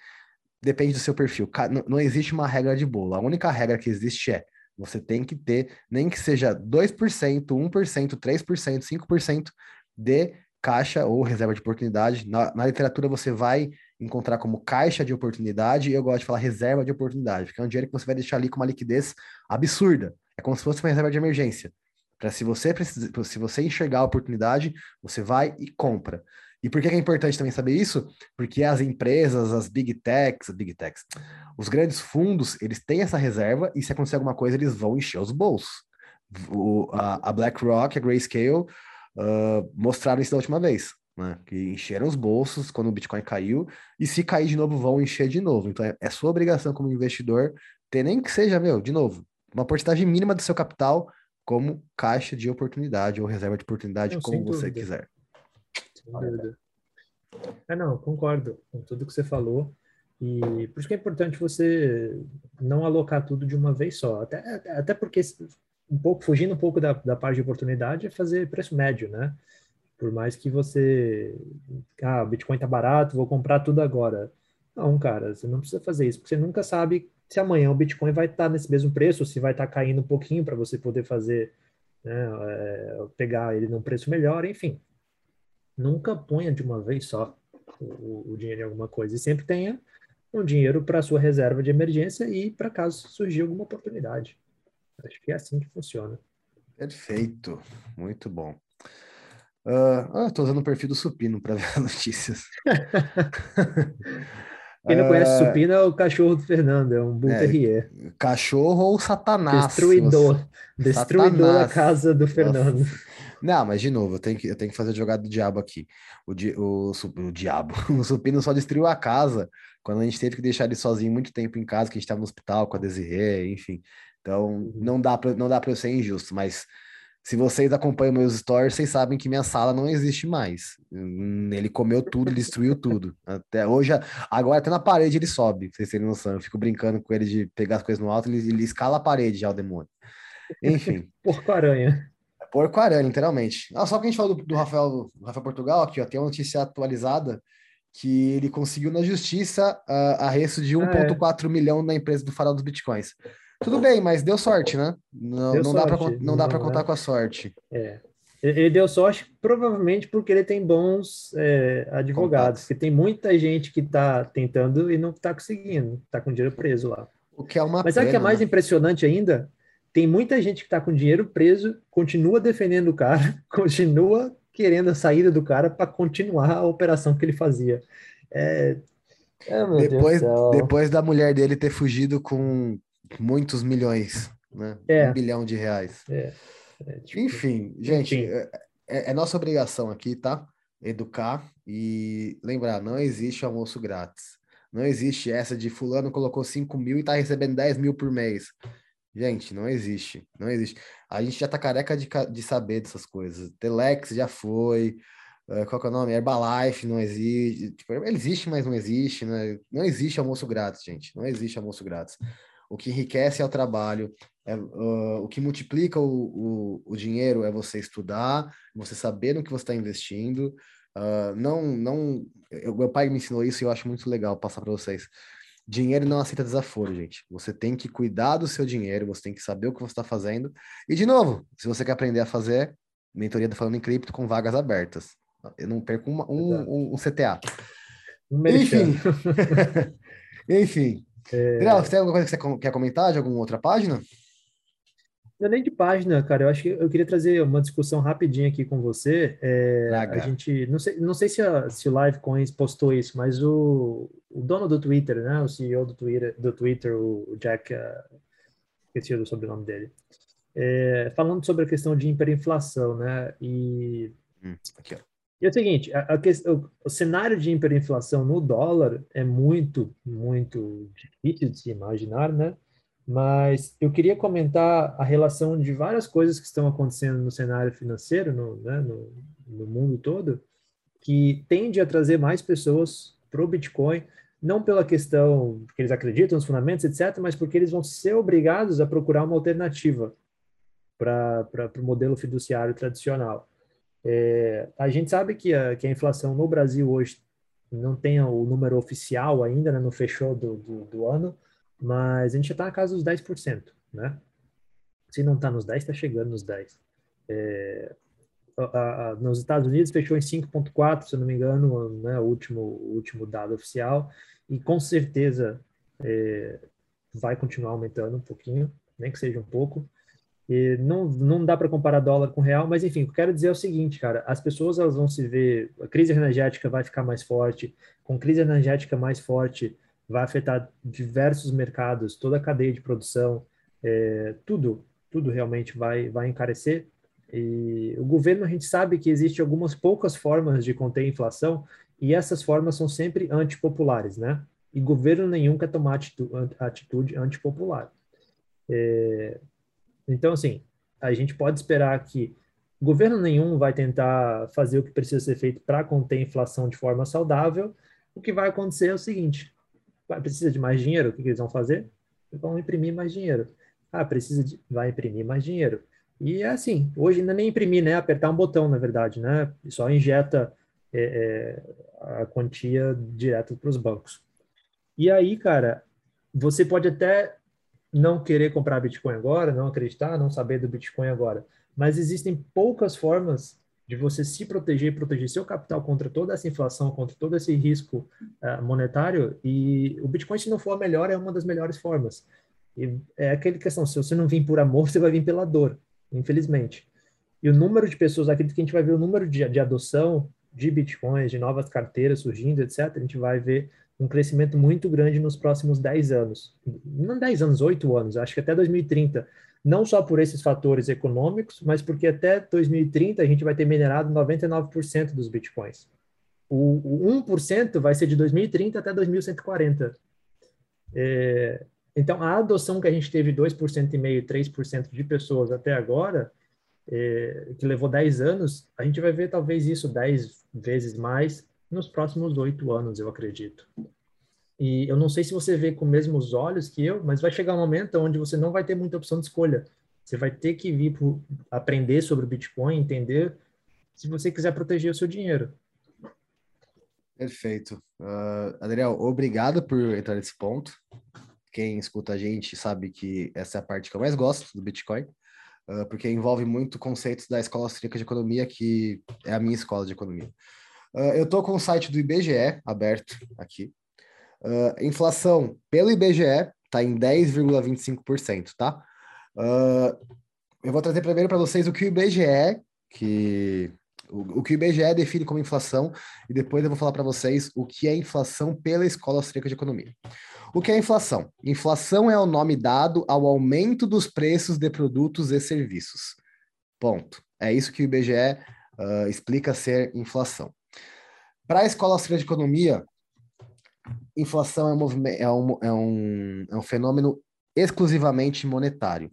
depende do seu perfil. Não existe uma regra de bolo. A única regra que existe é você tem que ter, nem que seja 2%, 1%, 3%, 5% de caixa ou reserva de oportunidade. Na, na, literatura você vai encontrar como caixa de oportunidade, e eu gosto de falar reserva de oportunidade, porque é um dinheiro que você vai deixar ali com uma liquidez absurda. É como se fosse uma reserva de emergência. Para se você precisa, se você enxergar a oportunidade, você vai e compra. E por que é importante também saber isso? Porque as empresas, as big techs, big techs, os grandes fundos, eles têm essa reserva e se acontecer alguma coisa, eles vão encher os bolsos. O, a, a BlackRock, a Grayscale, uh, mostraram isso da última vez, né? Que encheram os bolsos quando o Bitcoin caiu e se cair de novo, vão encher de novo. Então é, é sua obrigação como investidor ter nem que seja, meu, de novo, uma porcentagem mínima do seu capital como caixa de oportunidade ou reserva de oportunidade, não, como você quiser
dúvida. É, não, concordo com tudo que você falou. E por isso que é importante você não alocar tudo de uma vez só. Até, até porque, um pouco, fugindo um pouco da, da parte de oportunidade, é fazer preço médio, né? Por mais que você. Ah, o Bitcoin tá barato, vou comprar tudo agora. Não, cara, você não precisa fazer isso, porque você nunca sabe se amanhã o Bitcoin vai estar tá nesse mesmo preço, se vai estar tá caindo um pouquinho para você poder fazer, né, é, pegar ele num preço melhor, enfim nunca ponha de uma vez só o, o dinheiro em alguma coisa e sempre tenha um dinheiro para sua reserva de emergência e para caso surgir alguma oportunidade. Acho que é assim que funciona.
Perfeito, muito bom. Uh, Estou usando o perfil do Supino para ver notícias.
Quem não conhece uh, Supino é o cachorro do Fernando, é um Bull é, Terrier.
Cachorro ou Satanás.
Destruidor. Destruidor da casa do Fernando. Nossa.
Não, mas de novo, eu tenho que, eu tenho que fazer a jogada do diabo aqui. O, di, o, o, diabo, o Supino só destruiu a casa quando a gente teve que deixar ele sozinho muito tempo em casa, que a gente estava no hospital com a Desirê, enfim. Então, uhum. não dá para não dá para eu ser injusto, mas se vocês acompanham meus stories, vocês sabem que minha sala não existe mais. Hum, ele comeu tudo, destruiu tudo. Até hoje, agora até na parede ele sobe, vocês terem noção. Eu fico brincando com ele de pegar as coisas no alto, ele, ele escala a parede já, o demônio. Enfim.
Porco-aranha.
Porco aranha, literalmente. Ah, só que a gente falou do, do Rafael, do Rafael Portugal, aqui, ó, tem uma notícia atualizada que ele conseguiu na justiça uh, a resto de 1,4 ah, é. milhão na empresa do farol dos bitcoins. Tudo bem, mas deu sorte, né? Não, não sorte. dá para não dá para contar com a sorte.
É. Ele deu sorte provavelmente porque ele tem bons é, advogados, porque tem muita gente que está tentando e não está conseguindo, está com dinheiro preso lá.
O que é uma
Mas sabe o que é mais né? impressionante ainda? Tem muita gente que está com dinheiro preso, continua defendendo o cara, continua querendo a saída do cara para continuar a operação que ele fazia. É,
é, depois, depois da mulher dele ter fugido com muitos milhões, né? É. Um bilhão de reais. É. É, tipo, enfim, gente, enfim. É, é, é, nossa obrigação aqui, tá? Educar e lembrar, não existe almoço grátis. Não existe essa de fulano colocou 5 mil e tá recebendo 10 mil por mês. Gente, não existe, não existe. A gente já tá careca de, de saber dessas coisas. Telex já foi, uh, qual que é o nome? Herbalife não existe. Tipo, existe, mas não existe, né? Não existe almoço grátis, gente. Não existe almoço grátis. O que enriquece é o trabalho, é, uh, o que multiplica o, o, o, dinheiro é você estudar, você saber no que você está investindo. Uh, não, não. Eu, meu pai me ensinou isso e eu acho muito legal passar para vocês. Dinheiro não aceita desaforo, gente. Você tem que cuidar do seu dinheiro, você tem que saber o que você está fazendo. E, de novo, se você quer aprender a fazer, mentoria do Falando em Cripto com vagas abertas. Eu não perco uma, um, um, um, CTA. Enfim. Enfim. É... você tem alguma coisa que você quer comentar de alguma outra página?
Não é nem de página, cara. Eu acho que eu queria trazer uma discussão rapidinha aqui com você. É, a gente não sei, não sei se, a, se o Livecoins postou isso, mas o, o dono do Twitter, né, o CEO do Twitter, do Twitter o Jack, uh, esqueci o sobrenome dele, é, falando sobre a questão de hiperinflação, né? E hum, aqui, ó. E é o seguinte, a, a questão, o cenário de hiperinflação no dólar é muito, muito difícil de se imaginar, né? Mas eu queria comentar a relação de várias coisas que estão acontecendo no cenário financeiro, no, né, no, no mundo todo, que tende a trazer mais pessoas para o Bitcoin, não pela questão que eles acreditam nos fundamentos, etc., mas porque eles vão ser obrigados a procurar uma alternativa para o modelo fiduciário tradicional. É, a gente sabe que a, que a inflação no Brasil hoje não tem o número oficial ainda, né, não fechou do, do, do ano, mas a gente já está na casa dos 10%, né? Se não está nos 10, está chegando nos 10. É, a, a, nos Estados Unidos fechou em 5,4, se eu não me engano, né, o, último, o último dado oficial, e com certeza é, vai continuar aumentando um pouquinho, nem que seja um pouco. E não, não dá para comparar dólar com real, mas enfim, o que eu quero dizer é o seguinte, cara, as pessoas elas vão se ver, a crise energética vai ficar mais forte, com crise energética mais forte, vai afetar diversos mercados, toda a cadeia de produção, é, tudo, tudo realmente vai, vai encarecer. E o governo, a gente sabe que existe algumas poucas formas de conter a inflação, e essas formas são sempre antipopulares, né? E governo nenhum quer tomar atitude, antipopular. É, então, assim, a gente pode esperar que governo nenhum vai tentar fazer o que precisa ser feito para conter a inflação de forma saudável. O que vai acontecer é o seguinte: precisa de mais dinheiro, o que, que eles vão fazer? Vão imprimir mais dinheiro. Ah, precisa de, vai imprimir mais dinheiro. E é assim, hoje ainda nem imprimir, né? Apertar um botão, na verdade, né? Só injeta é, é, a quantia direto para os bancos. E aí, cara, você pode até não querer comprar Bitcoin agora, não acreditar, não saber do Bitcoin agora, mas existem poucas formas de você se proteger, proteger seu capital contra toda essa inflação, contra todo esse risco uh, monetário. E o Bitcoin, se não for a melhor, é uma das melhores formas. E é aquela questão: se você não vir por amor, você vai vir pela dor, infelizmente. E o número de pessoas, acredito que a gente vai ver o número de, de adoção de bitcoins, de novas carteiras surgindo, etc. A gente vai ver um crescimento muito grande nos próximos 10 anos. Não 10 anos, 8 anos, acho que até 2030 não só por esses fatores econômicos, mas porque até 2030 a gente vai ter minerado 99% dos bitcoins. O, o 1% vai ser de 2030 até 2140. É, então, a adoção que a gente teve 2,5%, 3% de pessoas até agora, é, que levou 10 anos, a gente vai ver talvez isso 10 vezes mais nos próximos 8 anos, eu acredito. E eu não sei se você vê com os mesmos olhos que eu, mas vai chegar um momento onde você não vai ter muita opção de escolha. Você vai ter que vir para aprender sobre o Bitcoin, entender, se você quiser proteger o seu dinheiro.
Perfeito. Uh, Adriel, obrigado por entrar nesse ponto. Quem escuta a gente sabe que essa é a parte que eu mais gosto do Bitcoin, uh, porque envolve muito conceitos da Escola Austríaca de Economia, que é a minha escola de economia. Uh, eu estou com o site do IBGE aberto aqui. Uh, inflação pelo IBGE está em 10,25%, tá? Uh, eu vou trazer primeiro para vocês o que o IBGE, que o, o, que o IBGE define como inflação, e depois eu vou falar para vocês o que é inflação pela Escola Austríaca de Economia. O que é inflação? Inflação é o nome dado ao aumento dos preços de produtos e serviços. Ponto. É isso que o IBGE uh, explica ser inflação. Para a Escola Austríaca de Economia, inflação é um, é um, é um, é um fenômeno exclusivamente monetário.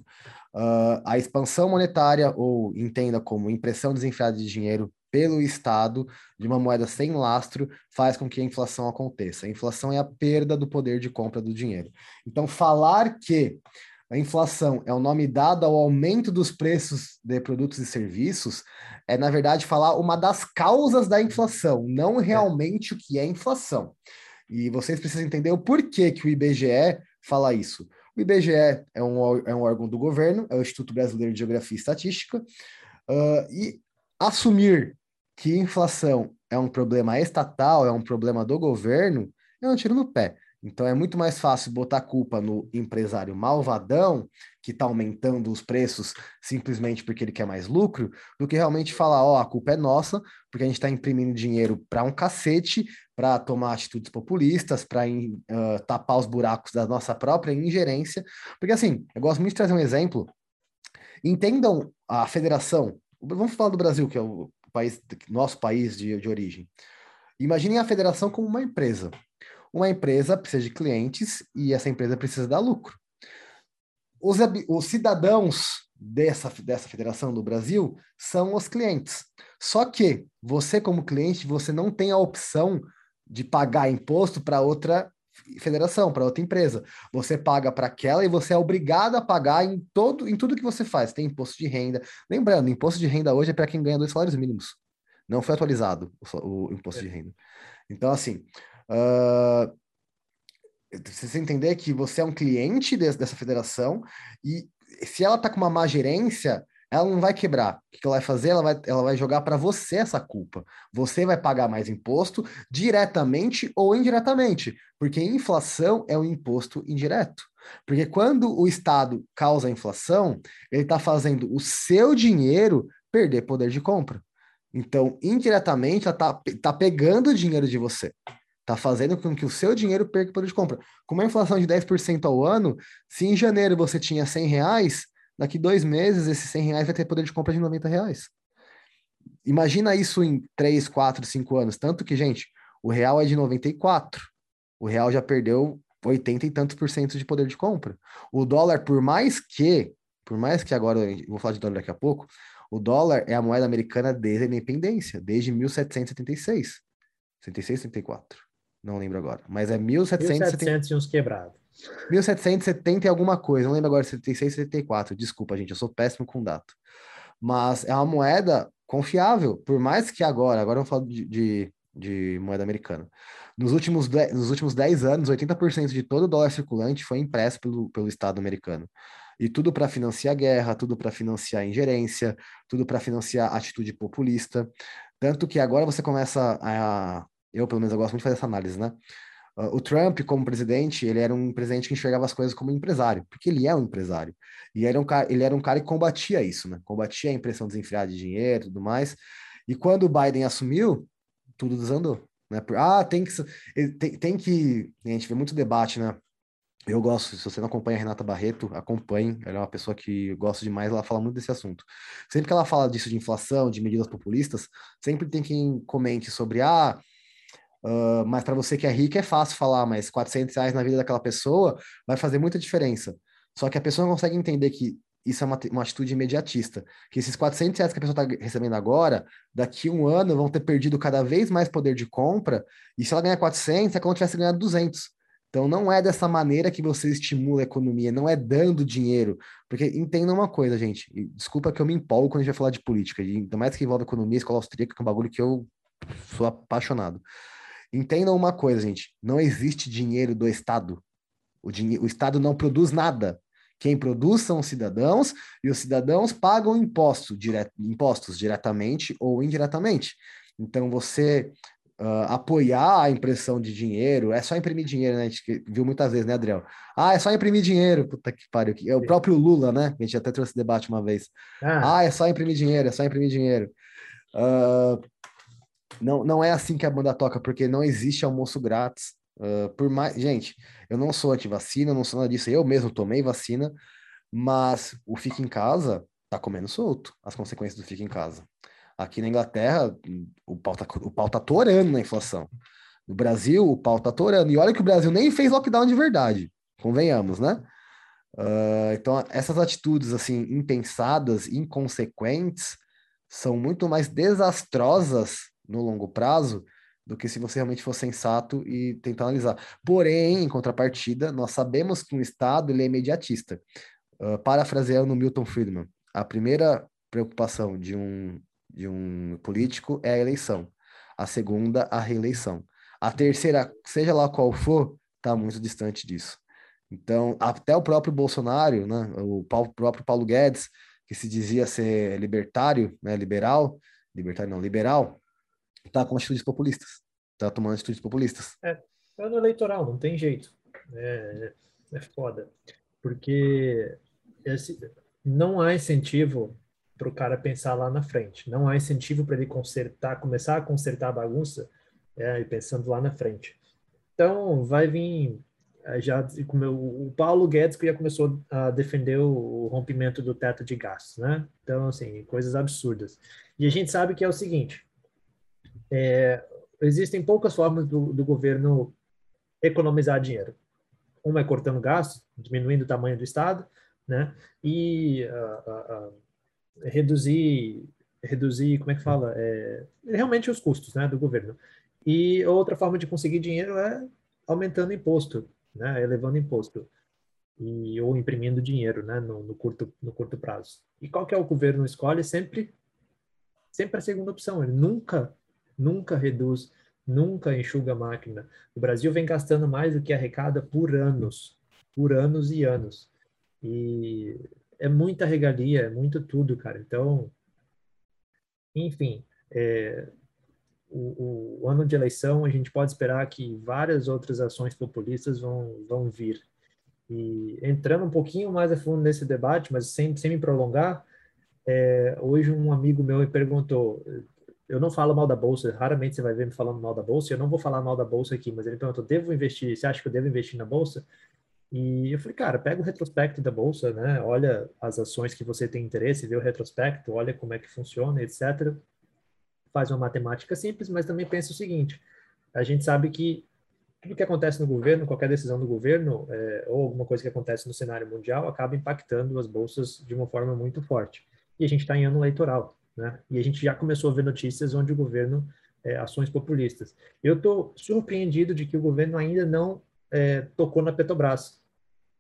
Uh, a expansão monetária, ou entenda como impressão desenfreada de dinheiro pelo Estado de uma moeda sem lastro, faz com que a inflação aconteça. A inflação é a perda do poder de compra do dinheiro. Então, falar que a inflação é o nome dado ao aumento dos preços de produtos e serviços, é, na verdade, falar uma das causas da inflação, não realmente o que é inflação. E vocês precisam entender o porquê que o IBGE fala isso. O IBGE é um, é um órgão do governo, é o Instituto Brasileiro de Geografia e Estatística, uh, e assumir que inflação é um problema estatal, é um problema do governo, é um tiro no pé. Então é muito mais fácil botar culpa no empresário malvadão que está aumentando os preços simplesmente porque ele quer mais lucro, do que realmente falar, ó, oh, a culpa é nossa, porque a gente está imprimindo dinheiro para um cacete, para tomar atitudes populistas, para uh, tapar os buracos da nossa própria ingerência. Porque assim, eu gosto muito de trazer um exemplo. Entendam a federação. Vamos falar do Brasil, que é o país, nosso país de, de origem. Imaginem a federação como uma empresa. Uma empresa precisa de clientes e essa empresa precisa dar lucro. Os, os cidadãos dessa, dessa federação do Brasil são os clientes. Só que você, como cliente, você não tem a opção de pagar imposto para outra federação, para outra empresa. Você paga para aquela e você é obrigado a pagar em todo em tudo que você faz. Tem imposto de renda. Lembrando, imposto de renda hoje é para quem ganha dois salários mínimos. Não foi atualizado o, o imposto é. de renda. Então, assim, Uh, você entender que você é um cliente de, dessa federação e se ela tá com uma má gerência, ela não vai quebrar. O que ela vai fazer? Ela vai, ela vai jogar para você essa culpa. Você vai pagar mais imposto diretamente ou indiretamente, porque inflação é um imposto indireto. Porque quando o Estado causa inflação, ele está fazendo o seu dinheiro perder poder de compra. Então, indiretamente, ela está tá pegando o dinheiro de você. Está fazendo com que o seu dinheiro perca o poder de compra. Com uma inflação de 10% ao ano, se em janeiro você tinha 100 reais, daqui dois meses esses 100 reais vai ter poder de compra de 90 reais. Imagina isso em 3, 4, 5 anos. Tanto que, gente, o real é de 94. O real já perdeu 80 e tantos por cento de poder de compra. O dólar, por mais que, por mais que agora, vou falar de dólar daqui a pouco, o dólar é a moeda americana desde a independência, desde 1776. 76, 74 não lembro agora, mas é 1770... 1700
e uns quebrados.
1770 e alguma coisa, não lembro agora, 76, 74, desculpa, gente, eu sou péssimo com data. Mas é uma moeda confiável, por mais que agora, agora eu falo de, de, de moeda americana. Nos últimos, nos últimos 10 anos, 80% de todo o dólar circulante foi impresso pelo, pelo Estado americano. E tudo para financiar guerra, tudo para financiar ingerência, tudo para financiar atitude populista. Tanto que agora você começa a, eu, pelo menos, eu gosto muito de fazer essa análise, né? Uh, o Trump, como presidente, ele era um presidente que enxergava as coisas como empresário, porque ele é um empresário. E era um cara, ele era um cara que combatia isso, né? Combatia a impressão desenfreada de dinheiro e tudo mais. E quando o Biden assumiu, tudo desandou. Né? Ah, tem que, tem, tem que. A gente vê muito debate, né? Eu gosto, se você não acompanha a Renata Barreto, acompanhe. Ela é uma pessoa que eu gosto demais, ela fala muito desse assunto. Sempre que ela fala disso de inflação, de medidas populistas, sempre tem quem comente sobre, ah, Uh, mas para você que é rico é fácil falar, mas 400 reais na vida daquela pessoa vai fazer muita diferença. Só que a pessoa não consegue entender que isso é uma, uma atitude imediatista. Que esses 400 reais que a pessoa está recebendo agora, daqui um ano vão ter perdido cada vez mais poder de compra, e se ela ganhar 400, é como se tivesse ganhado 200. Então não é dessa maneira que você estimula a economia, não é dando dinheiro. Porque entenda uma coisa, gente, desculpa que eu me empolgo quando a gente vai falar de política, ainda mais que envolve economia, escola austríaca, que é um bagulho que eu sou apaixonado. Entendam uma coisa, gente: não existe dinheiro do Estado. O, dinhe o Estado não produz nada. Quem produz são os cidadãos e os cidadãos pagam imposto, dire impostos diretamente ou indiretamente. Então você uh, apoiar a impressão de dinheiro, é só imprimir dinheiro, né? A gente viu muitas vezes, né, Adriel? Ah, é só imprimir dinheiro, puta que pariu. É o próprio Lula, né? A gente até trouxe debate uma vez. Ah, ah é só imprimir dinheiro, é só imprimir dinheiro. Uh, não, não é assim que a banda toca, porque não existe almoço grátis. Uh, por mais, gente, eu não sou anti-vacina, não sou nada disso. Eu mesmo tomei vacina, mas o fica em casa tá comendo solto. As consequências do fica em casa. Aqui na Inglaterra, o pau tá, o pau tá torando na inflação. No Brasil, o pau tá torando. E olha que o Brasil nem fez lockdown de verdade, convenhamos, né? Uh, então, essas atitudes, assim, impensadas, inconsequentes, são muito mais desastrosas no longo prazo do que se você realmente for sensato e tentar analisar. Porém, em contrapartida, nós sabemos que um Estado ele é imediatista. Uh, parafraseando Milton Friedman, a primeira preocupação de um de um político é a eleição. A segunda, a reeleição. A terceira, seja lá qual for, está muito distante disso. Então, até o próprio Bolsonaro, né, o próprio Paulo Guedes, que se dizia ser libertário, né, liberal, libertário não, liberal, está com atitudes populistas. Está tomando atitudes populistas.
É, é no eleitoral, não tem jeito. É, é foda. Porque esse, não há incentivo para o cara pensar lá na frente. Não há incentivo para ele consertar, começar a consertar a bagunça, é, e pensando lá na frente. Então, vai vir é, já como o Paulo Guedes que já começou a defender o rompimento do teto de gastos, né? Então, assim, coisas absurdas. E a gente sabe que é o seguinte: é, existem poucas formas do, do governo economizar dinheiro. Uma é cortando gastos, diminuindo o tamanho do Estado, né? E uh, uh, uh, reduzir, reduzir, como é que fala? É, realmente os custos né, do governo. E outra forma de conseguir dinheiro é aumentando imposto, né, elevando imposto. E, ou imprimindo dinheiro né, no, no, curto, no curto prazo. E qual que é o governo escolhe? Sempre, sempre a segunda opção. Ele nunca, nunca reduz, nunca enxuga a máquina. O Brasil vem gastando mais do que arrecada por anos, por anos e anos. E é muita regalia, é muito tudo, cara. Então, enfim, é, o, o, ano de eleição a gente pode esperar que várias outras ações populistas vão, vão vir. E entrando um pouquinho mais a fundo nesse debate, mas sem, sem me prolongar, é, hoje um amigo meu me perguntou, eu não falo mal da bolsa, raramente você vai ver me falando mal da bolsa, eu não vou falar mal da bolsa aqui, mas ele perguntou, devo investir, você acha que eu devo investir na bolsa? E eu falei, cara, pega o retrospecto da bolsa, né? Olha as ações que você tem interesse, vê o retrospecto, olha como é que funciona, etc. Faz uma matemática simples, mas também pensa o seguinte: a gente sabe que tudo que acontece no governo, qualquer decisão do governo, é, ou alguma coisa que acontece no cenário mundial, acaba impactando as bolsas de uma forma muito forte. E a gente está em ano eleitoral, né? E a gente já começou a ver notícias onde o governo é, ações populistas. Eu estou surpreendido de que o governo ainda não é, tocou na Petrobras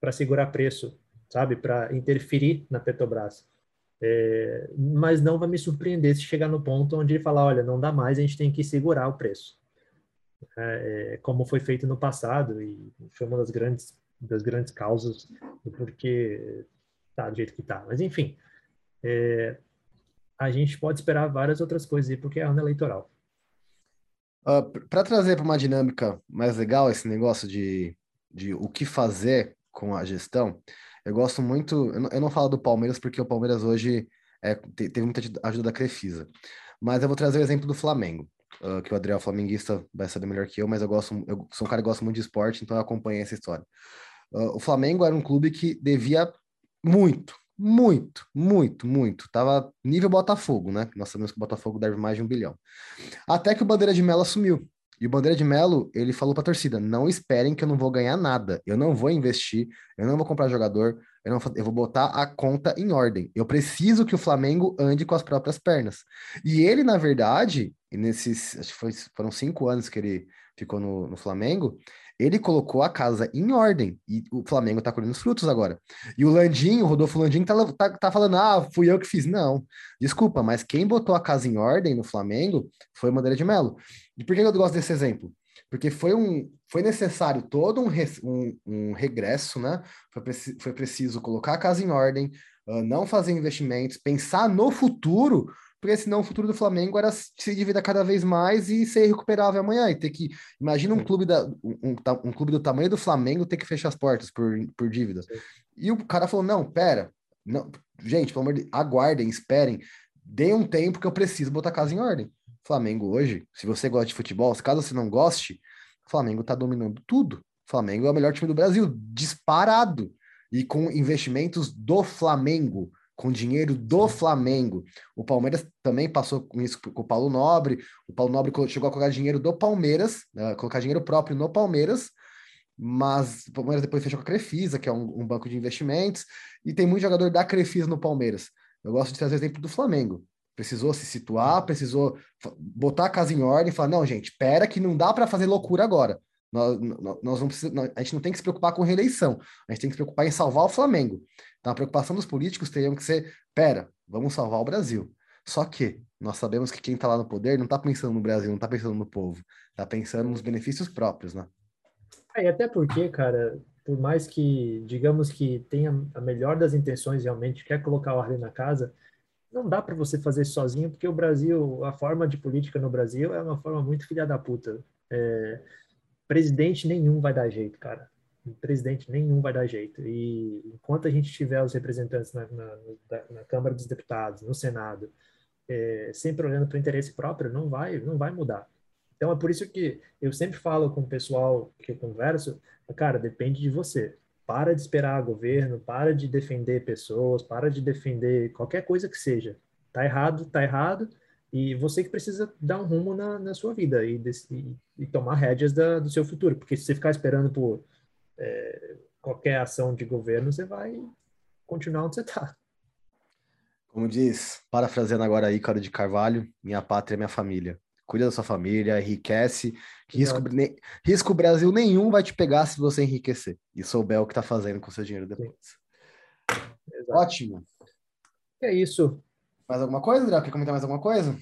para segurar preço, sabe? Para interferir na Petrobras. É, mas não vai me surpreender se chegar no ponto onde ele falar, olha, não dá mais, a gente tem que segurar o preço. É, é, como foi feito no passado e foi uma das grandes das grandes causas do porquê tá do jeito que tá. Mas enfim, é, a gente pode esperar várias outras coisas aí porque é ano eleitoral.
Uh, ah, para trazer para uma dinâmica mais legal esse negócio de, de o que fazer com a gestão, eu gosto muito. Eu não, eu não falo do Palmeiras porque o Palmeiras hoje é, teve muita ajuda da Crefisa, mas eu vou trazer o exemplo do Flamengo. Uh, que o Adriel flamenguista vai saber melhor que eu, mas eu gosto, eu sou um cara que gosta muito de esporte, então eu acompanhei essa história. Uh, o Flamengo era um clube que devia muito, muito, muito, muito. Tava nível Botafogo, né? Nós sabemos que o Botafogo deve mais de um bilhão. Até que o Bandeira de Melo assumiu. E o Bandeira de Melo, ele falou para a torcida: não esperem que eu não vou ganhar nada. Eu não vou investir, eu não vou comprar jogador, eu, não, eu vou botar a conta em ordem. Eu preciso que o Flamengo ande com as próprias pernas. E ele, na verdade, nesses acho que foi, foram cinco anos que ele ficou no, no Flamengo, ele colocou a casa em ordem e o Flamengo tá colhendo os frutos agora. E o Landinho, o Rodolfo Landinho, tá, tá, tá, falando: ah, fui eu que fiz. Não, desculpa, mas quem botou a casa em ordem no Flamengo foi o Madeira de Melo. E por que eu gosto desse exemplo? Porque foi, um, foi necessário todo um, um, um regresso, né? Foi, preci, foi preciso colocar a casa em ordem, uh, não fazer investimentos, pensar no futuro porque senão o futuro do Flamengo era se endividar cada vez mais e ser irrecuperável amanhã. E ter que. Imagina um clube, da, um, um, clube do tamanho do Flamengo ter que fechar as portas por, por dívida. E o cara falou: não, pera, não, gente, pelo amor de aguardem, esperem, deem um tempo que eu preciso botar a casa em ordem. Flamengo hoje, se você gosta de futebol, caso você não goste, Flamengo tá dominando tudo. Flamengo é o melhor time do Brasil, disparado. E com investimentos do Flamengo com dinheiro do Flamengo. O Palmeiras também passou com isso com o Paulo Nobre. O Paulo Nobre chegou a colocar dinheiro do Palmeiras, né, colocar dinheiro próprio no Palmeiras, mas o Palmeiras depois fechou com a Crefisa, que é um, um, banco de investimentos, e tem muito jogador da Crefisa no Palmeiras. Eu gosto de trazer o exemplo do Flamengo. Precisou se situar, precisou botar a casa em ordem e falar: não, gente, pera que não dá para fazer loucura agora. Nós, nós não precisamos, a gente não tem que se preocupar com reeleição, a gente tem que se preocupar em salvar o Flamengo. Então a preocupação dos políticos teria que ser: pera, vamos salvar o Brasil. Só que nós sabemos que quem está lá no poder não está pensando no Brasil, não está pensando no povo, está pensando nos benefícios próprios, né?
É, e até porque, cara, por mais que, digamos que tenha a melhor das intenções realmente, quer colocar ordem na casa, não dá para você fazer sozinho, porque o Brasil, a forma de política no Brasil é uma forma muito filha da puta. É, presidente nenhum vai dar jeito, cara. Presidente nenhum vai dar jeito. E enquanto a gente tiver os representantes na, na, na Câmara dos Deputados, no Senado, é, sempre olhando para o interesse próprio, não vai, não vai mudar. Então é por isso que eu sempre falo com o pessoal que eu converso, cara, depende de você. Para de esperar governo, para de defender pessoas, para de defender qualquer coisa que seja. Tá errado, tá errado e você que precisa dar um rumo na, na sua vida e, e, e tomar rédeas da, do seu futuro. Porque se você ficar esperando por é, qualquer ação de governo, você vai continuar onde você está.
Como diz, parafraseando agora aí, Ícaro de Carvalho, minha pátria é minha família. Cuida da sua família, enriquece. Risco, ne, risco Brasil nenhum vai te pegar se você enriquecer. E souber o que está fazendo com seu dinheiro depois. Ótimo.
É isso.
Mais alguma coisa, André? Quer comentar mais alguma coisa?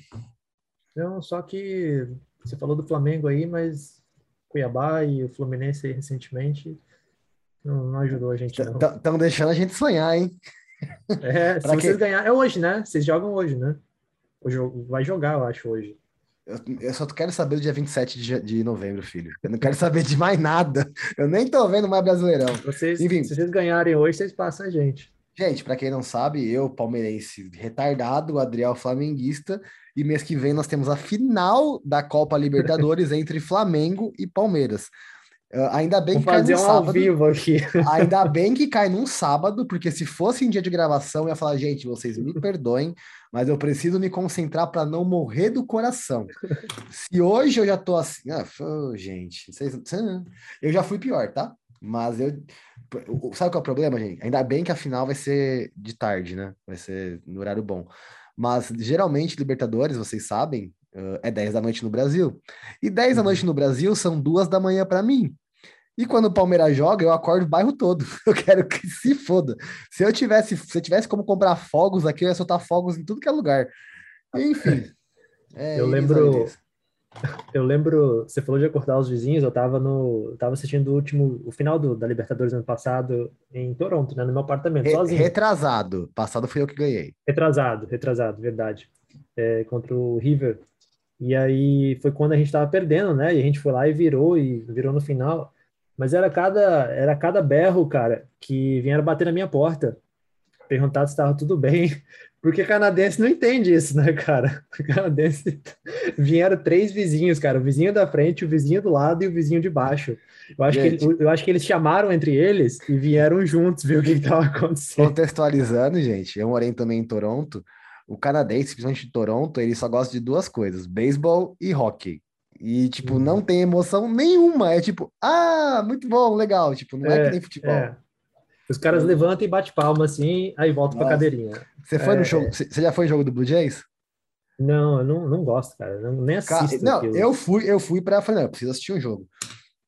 Não, só que você falou do Flamengo aí, mas Cuiabá e o Fluminense aí recentemente não, não ajudou a gente.
Estão deixando a gente sonhar, hein?
É, se vocês ganhar, é hoje, né? Vocês jogam hoje, né? Hoje vai jogar, eu acho, hoje.
Eu, eu só quero saber do dia 27 de, de novembro, filho. Eu não quero saber de mais nada. Eu nem tô vendo mais Brasileirão.
Vocês, Enfim. Se vocês ganharem hoje, vocês passam a gente.
Gente, para quem não sabe, eu, palmeirense retardado, o Adriel flamenguista, e mês que vem nós temos a final da Copa Libertadores entre Flamengo e Palmeiras. Uh, ainda bem Vou que
fazer cai um sábado. ao vivo aqui.
ainda bem que cai num sábado, porque se fosse em dia de gravação, eu ia falar, gente, vocês me perdoem, mas eu preciso me concentrar para não morrer do coração. Se hoje eu já tô assim, ah, oh, gente, vocês, eu já fui pior, tá? Mas eu. Sabe qual é o problema, gente? Ainda bem que a final vai ser de tarde, né? Vai ser no horário bom. Mas geralmente, Libertadores, vocês sabem, é 10 da noite no Brasil. E 10 da uhum. noite no Brasil são duas da manhã para mim. E quando o Palmeiras joga, eu acordo o bairro todo. Eu quero que se foda. Se eu tivesse, se eu tivesse como comprar fogos aqui, eu ia soltar fogos em tudo que é lugar. Enfim.
É, eu lembro. Eu lembro, você falou de acordar os vizinhos, eu tava no, eu tava assistindo o último, o final do, da Libertadores ano passado em Toronto, né, no meu apartamento, Re, sozinho.
Retrasado, passado foi eu que ganhei.
Retrasado, retrasado, verdade, é, contra o River. E aí foi quando a gente tava perdendo, né, e a gente foi lá e virou, e virou no final, mas era cada, era cada berro, cara, que vieram bater na minha porta, perguntar se estava tudo bem, porque canadense não entende isso, né, cara? Canadense vieram três vizinhos, cara, o vizinho da frente, o vizinho do lado e o vizinho de baixo. Eu acho, Gente, que, eu acho que eles chamaram entre eles e vieram juntos ver o que estava acontecendo.
Contextualizando, gente, eu morei também em Toronto. O canadense, principalmente de Toronto, ele só gosta de duas coisas: beisebol e hockey. E, tipo, não uhum. tem emoção nenhuma. É tipo, ah, muito bom, legal. Tipo, não é, é que nem futebol. É.
Os caras levantam e bate palma assim, aí voltam para cadeirinha.
Você foi é... no show? Você já foi no jogo do Blue Jays?
Não, eu não, não gosto, cara. Não, nem assisto.
Não, aquilo. eu fui, eu fui para falei, não, eu preciso assistir um jogo.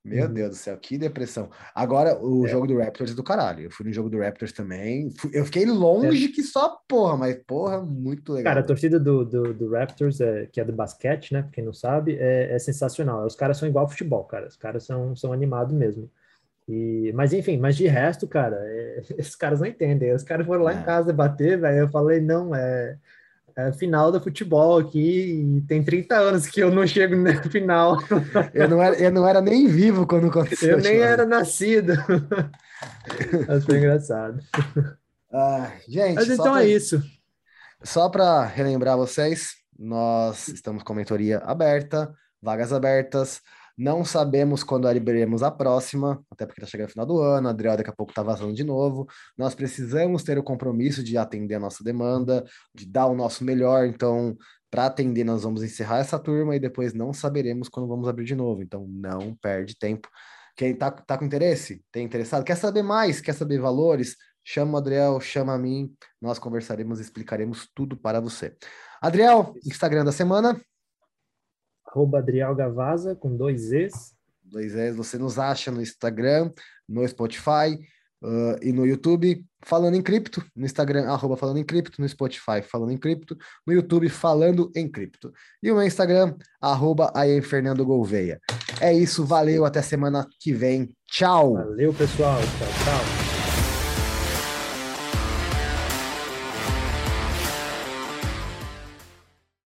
Meu uhum. Deus do céu, que depressão. Agora, o é. jogo do Raptors é do caralho. Eu fui no jogo do Raptors também. Eu fiquei longe é. que só porra, mas porra, muito legal.
Cara, a torcida do, do, do Raptors, é, que é do basquete, né? Pra quem não sabe, é, é sensacional. Os caras são igual ao futebol, cara. Os caras são, são animados mesmo. E, mas enfim, mas de resto, cara, é, esses caras não entendem. Os caras foram lá é. em casa bater, velho. Eu falei, não, é. é a final do futebol aqui, e tem 30 anos que eu não chego na final.
Eu não era, eu não era nem vivo quando aconteceu.
Eu nem era nascido. Mas foi engraçado.
Ah, gente,
Mas então pra, é isso.
Só para relembrar vocês, nós estamos com mentoria aberta, vagas abertas. Não sabemos quando abriremos a próxima, até porque está chegando o final do ano, a Adriel daqui a pouco está vazando de novo. Nós precisamos ter o compromisso de atender a nossa demanda, de dar o nosso melhor. Então, para atender, nós vamos encerrar essa turma e depois não saberemos quando vamos abrir de novo. Então, não perde tempo. Quem está tá com interesse, tem interessado, quer saber mais, quer saber valores, chama o Adriel, chama a mim, nós conversaremos, explicaremos tudo para você. Adriel, Instagram da semana
arroba Adriel Gavaza, com dois Es.
Dois Es, você nos acha no Instagram, no Spotify uh, e no YouTube, Falando em Cripto, no Instagram, arroba Falando em Cripto, no Spotify, Falando em Cripto, no YouTube, Falando em Cripto. E o meu Instagram, arroba Fernando Gouveia. É isso, valeu, até semana que vem. Tchau!
Valeu, pessoal. Tchau, tchau.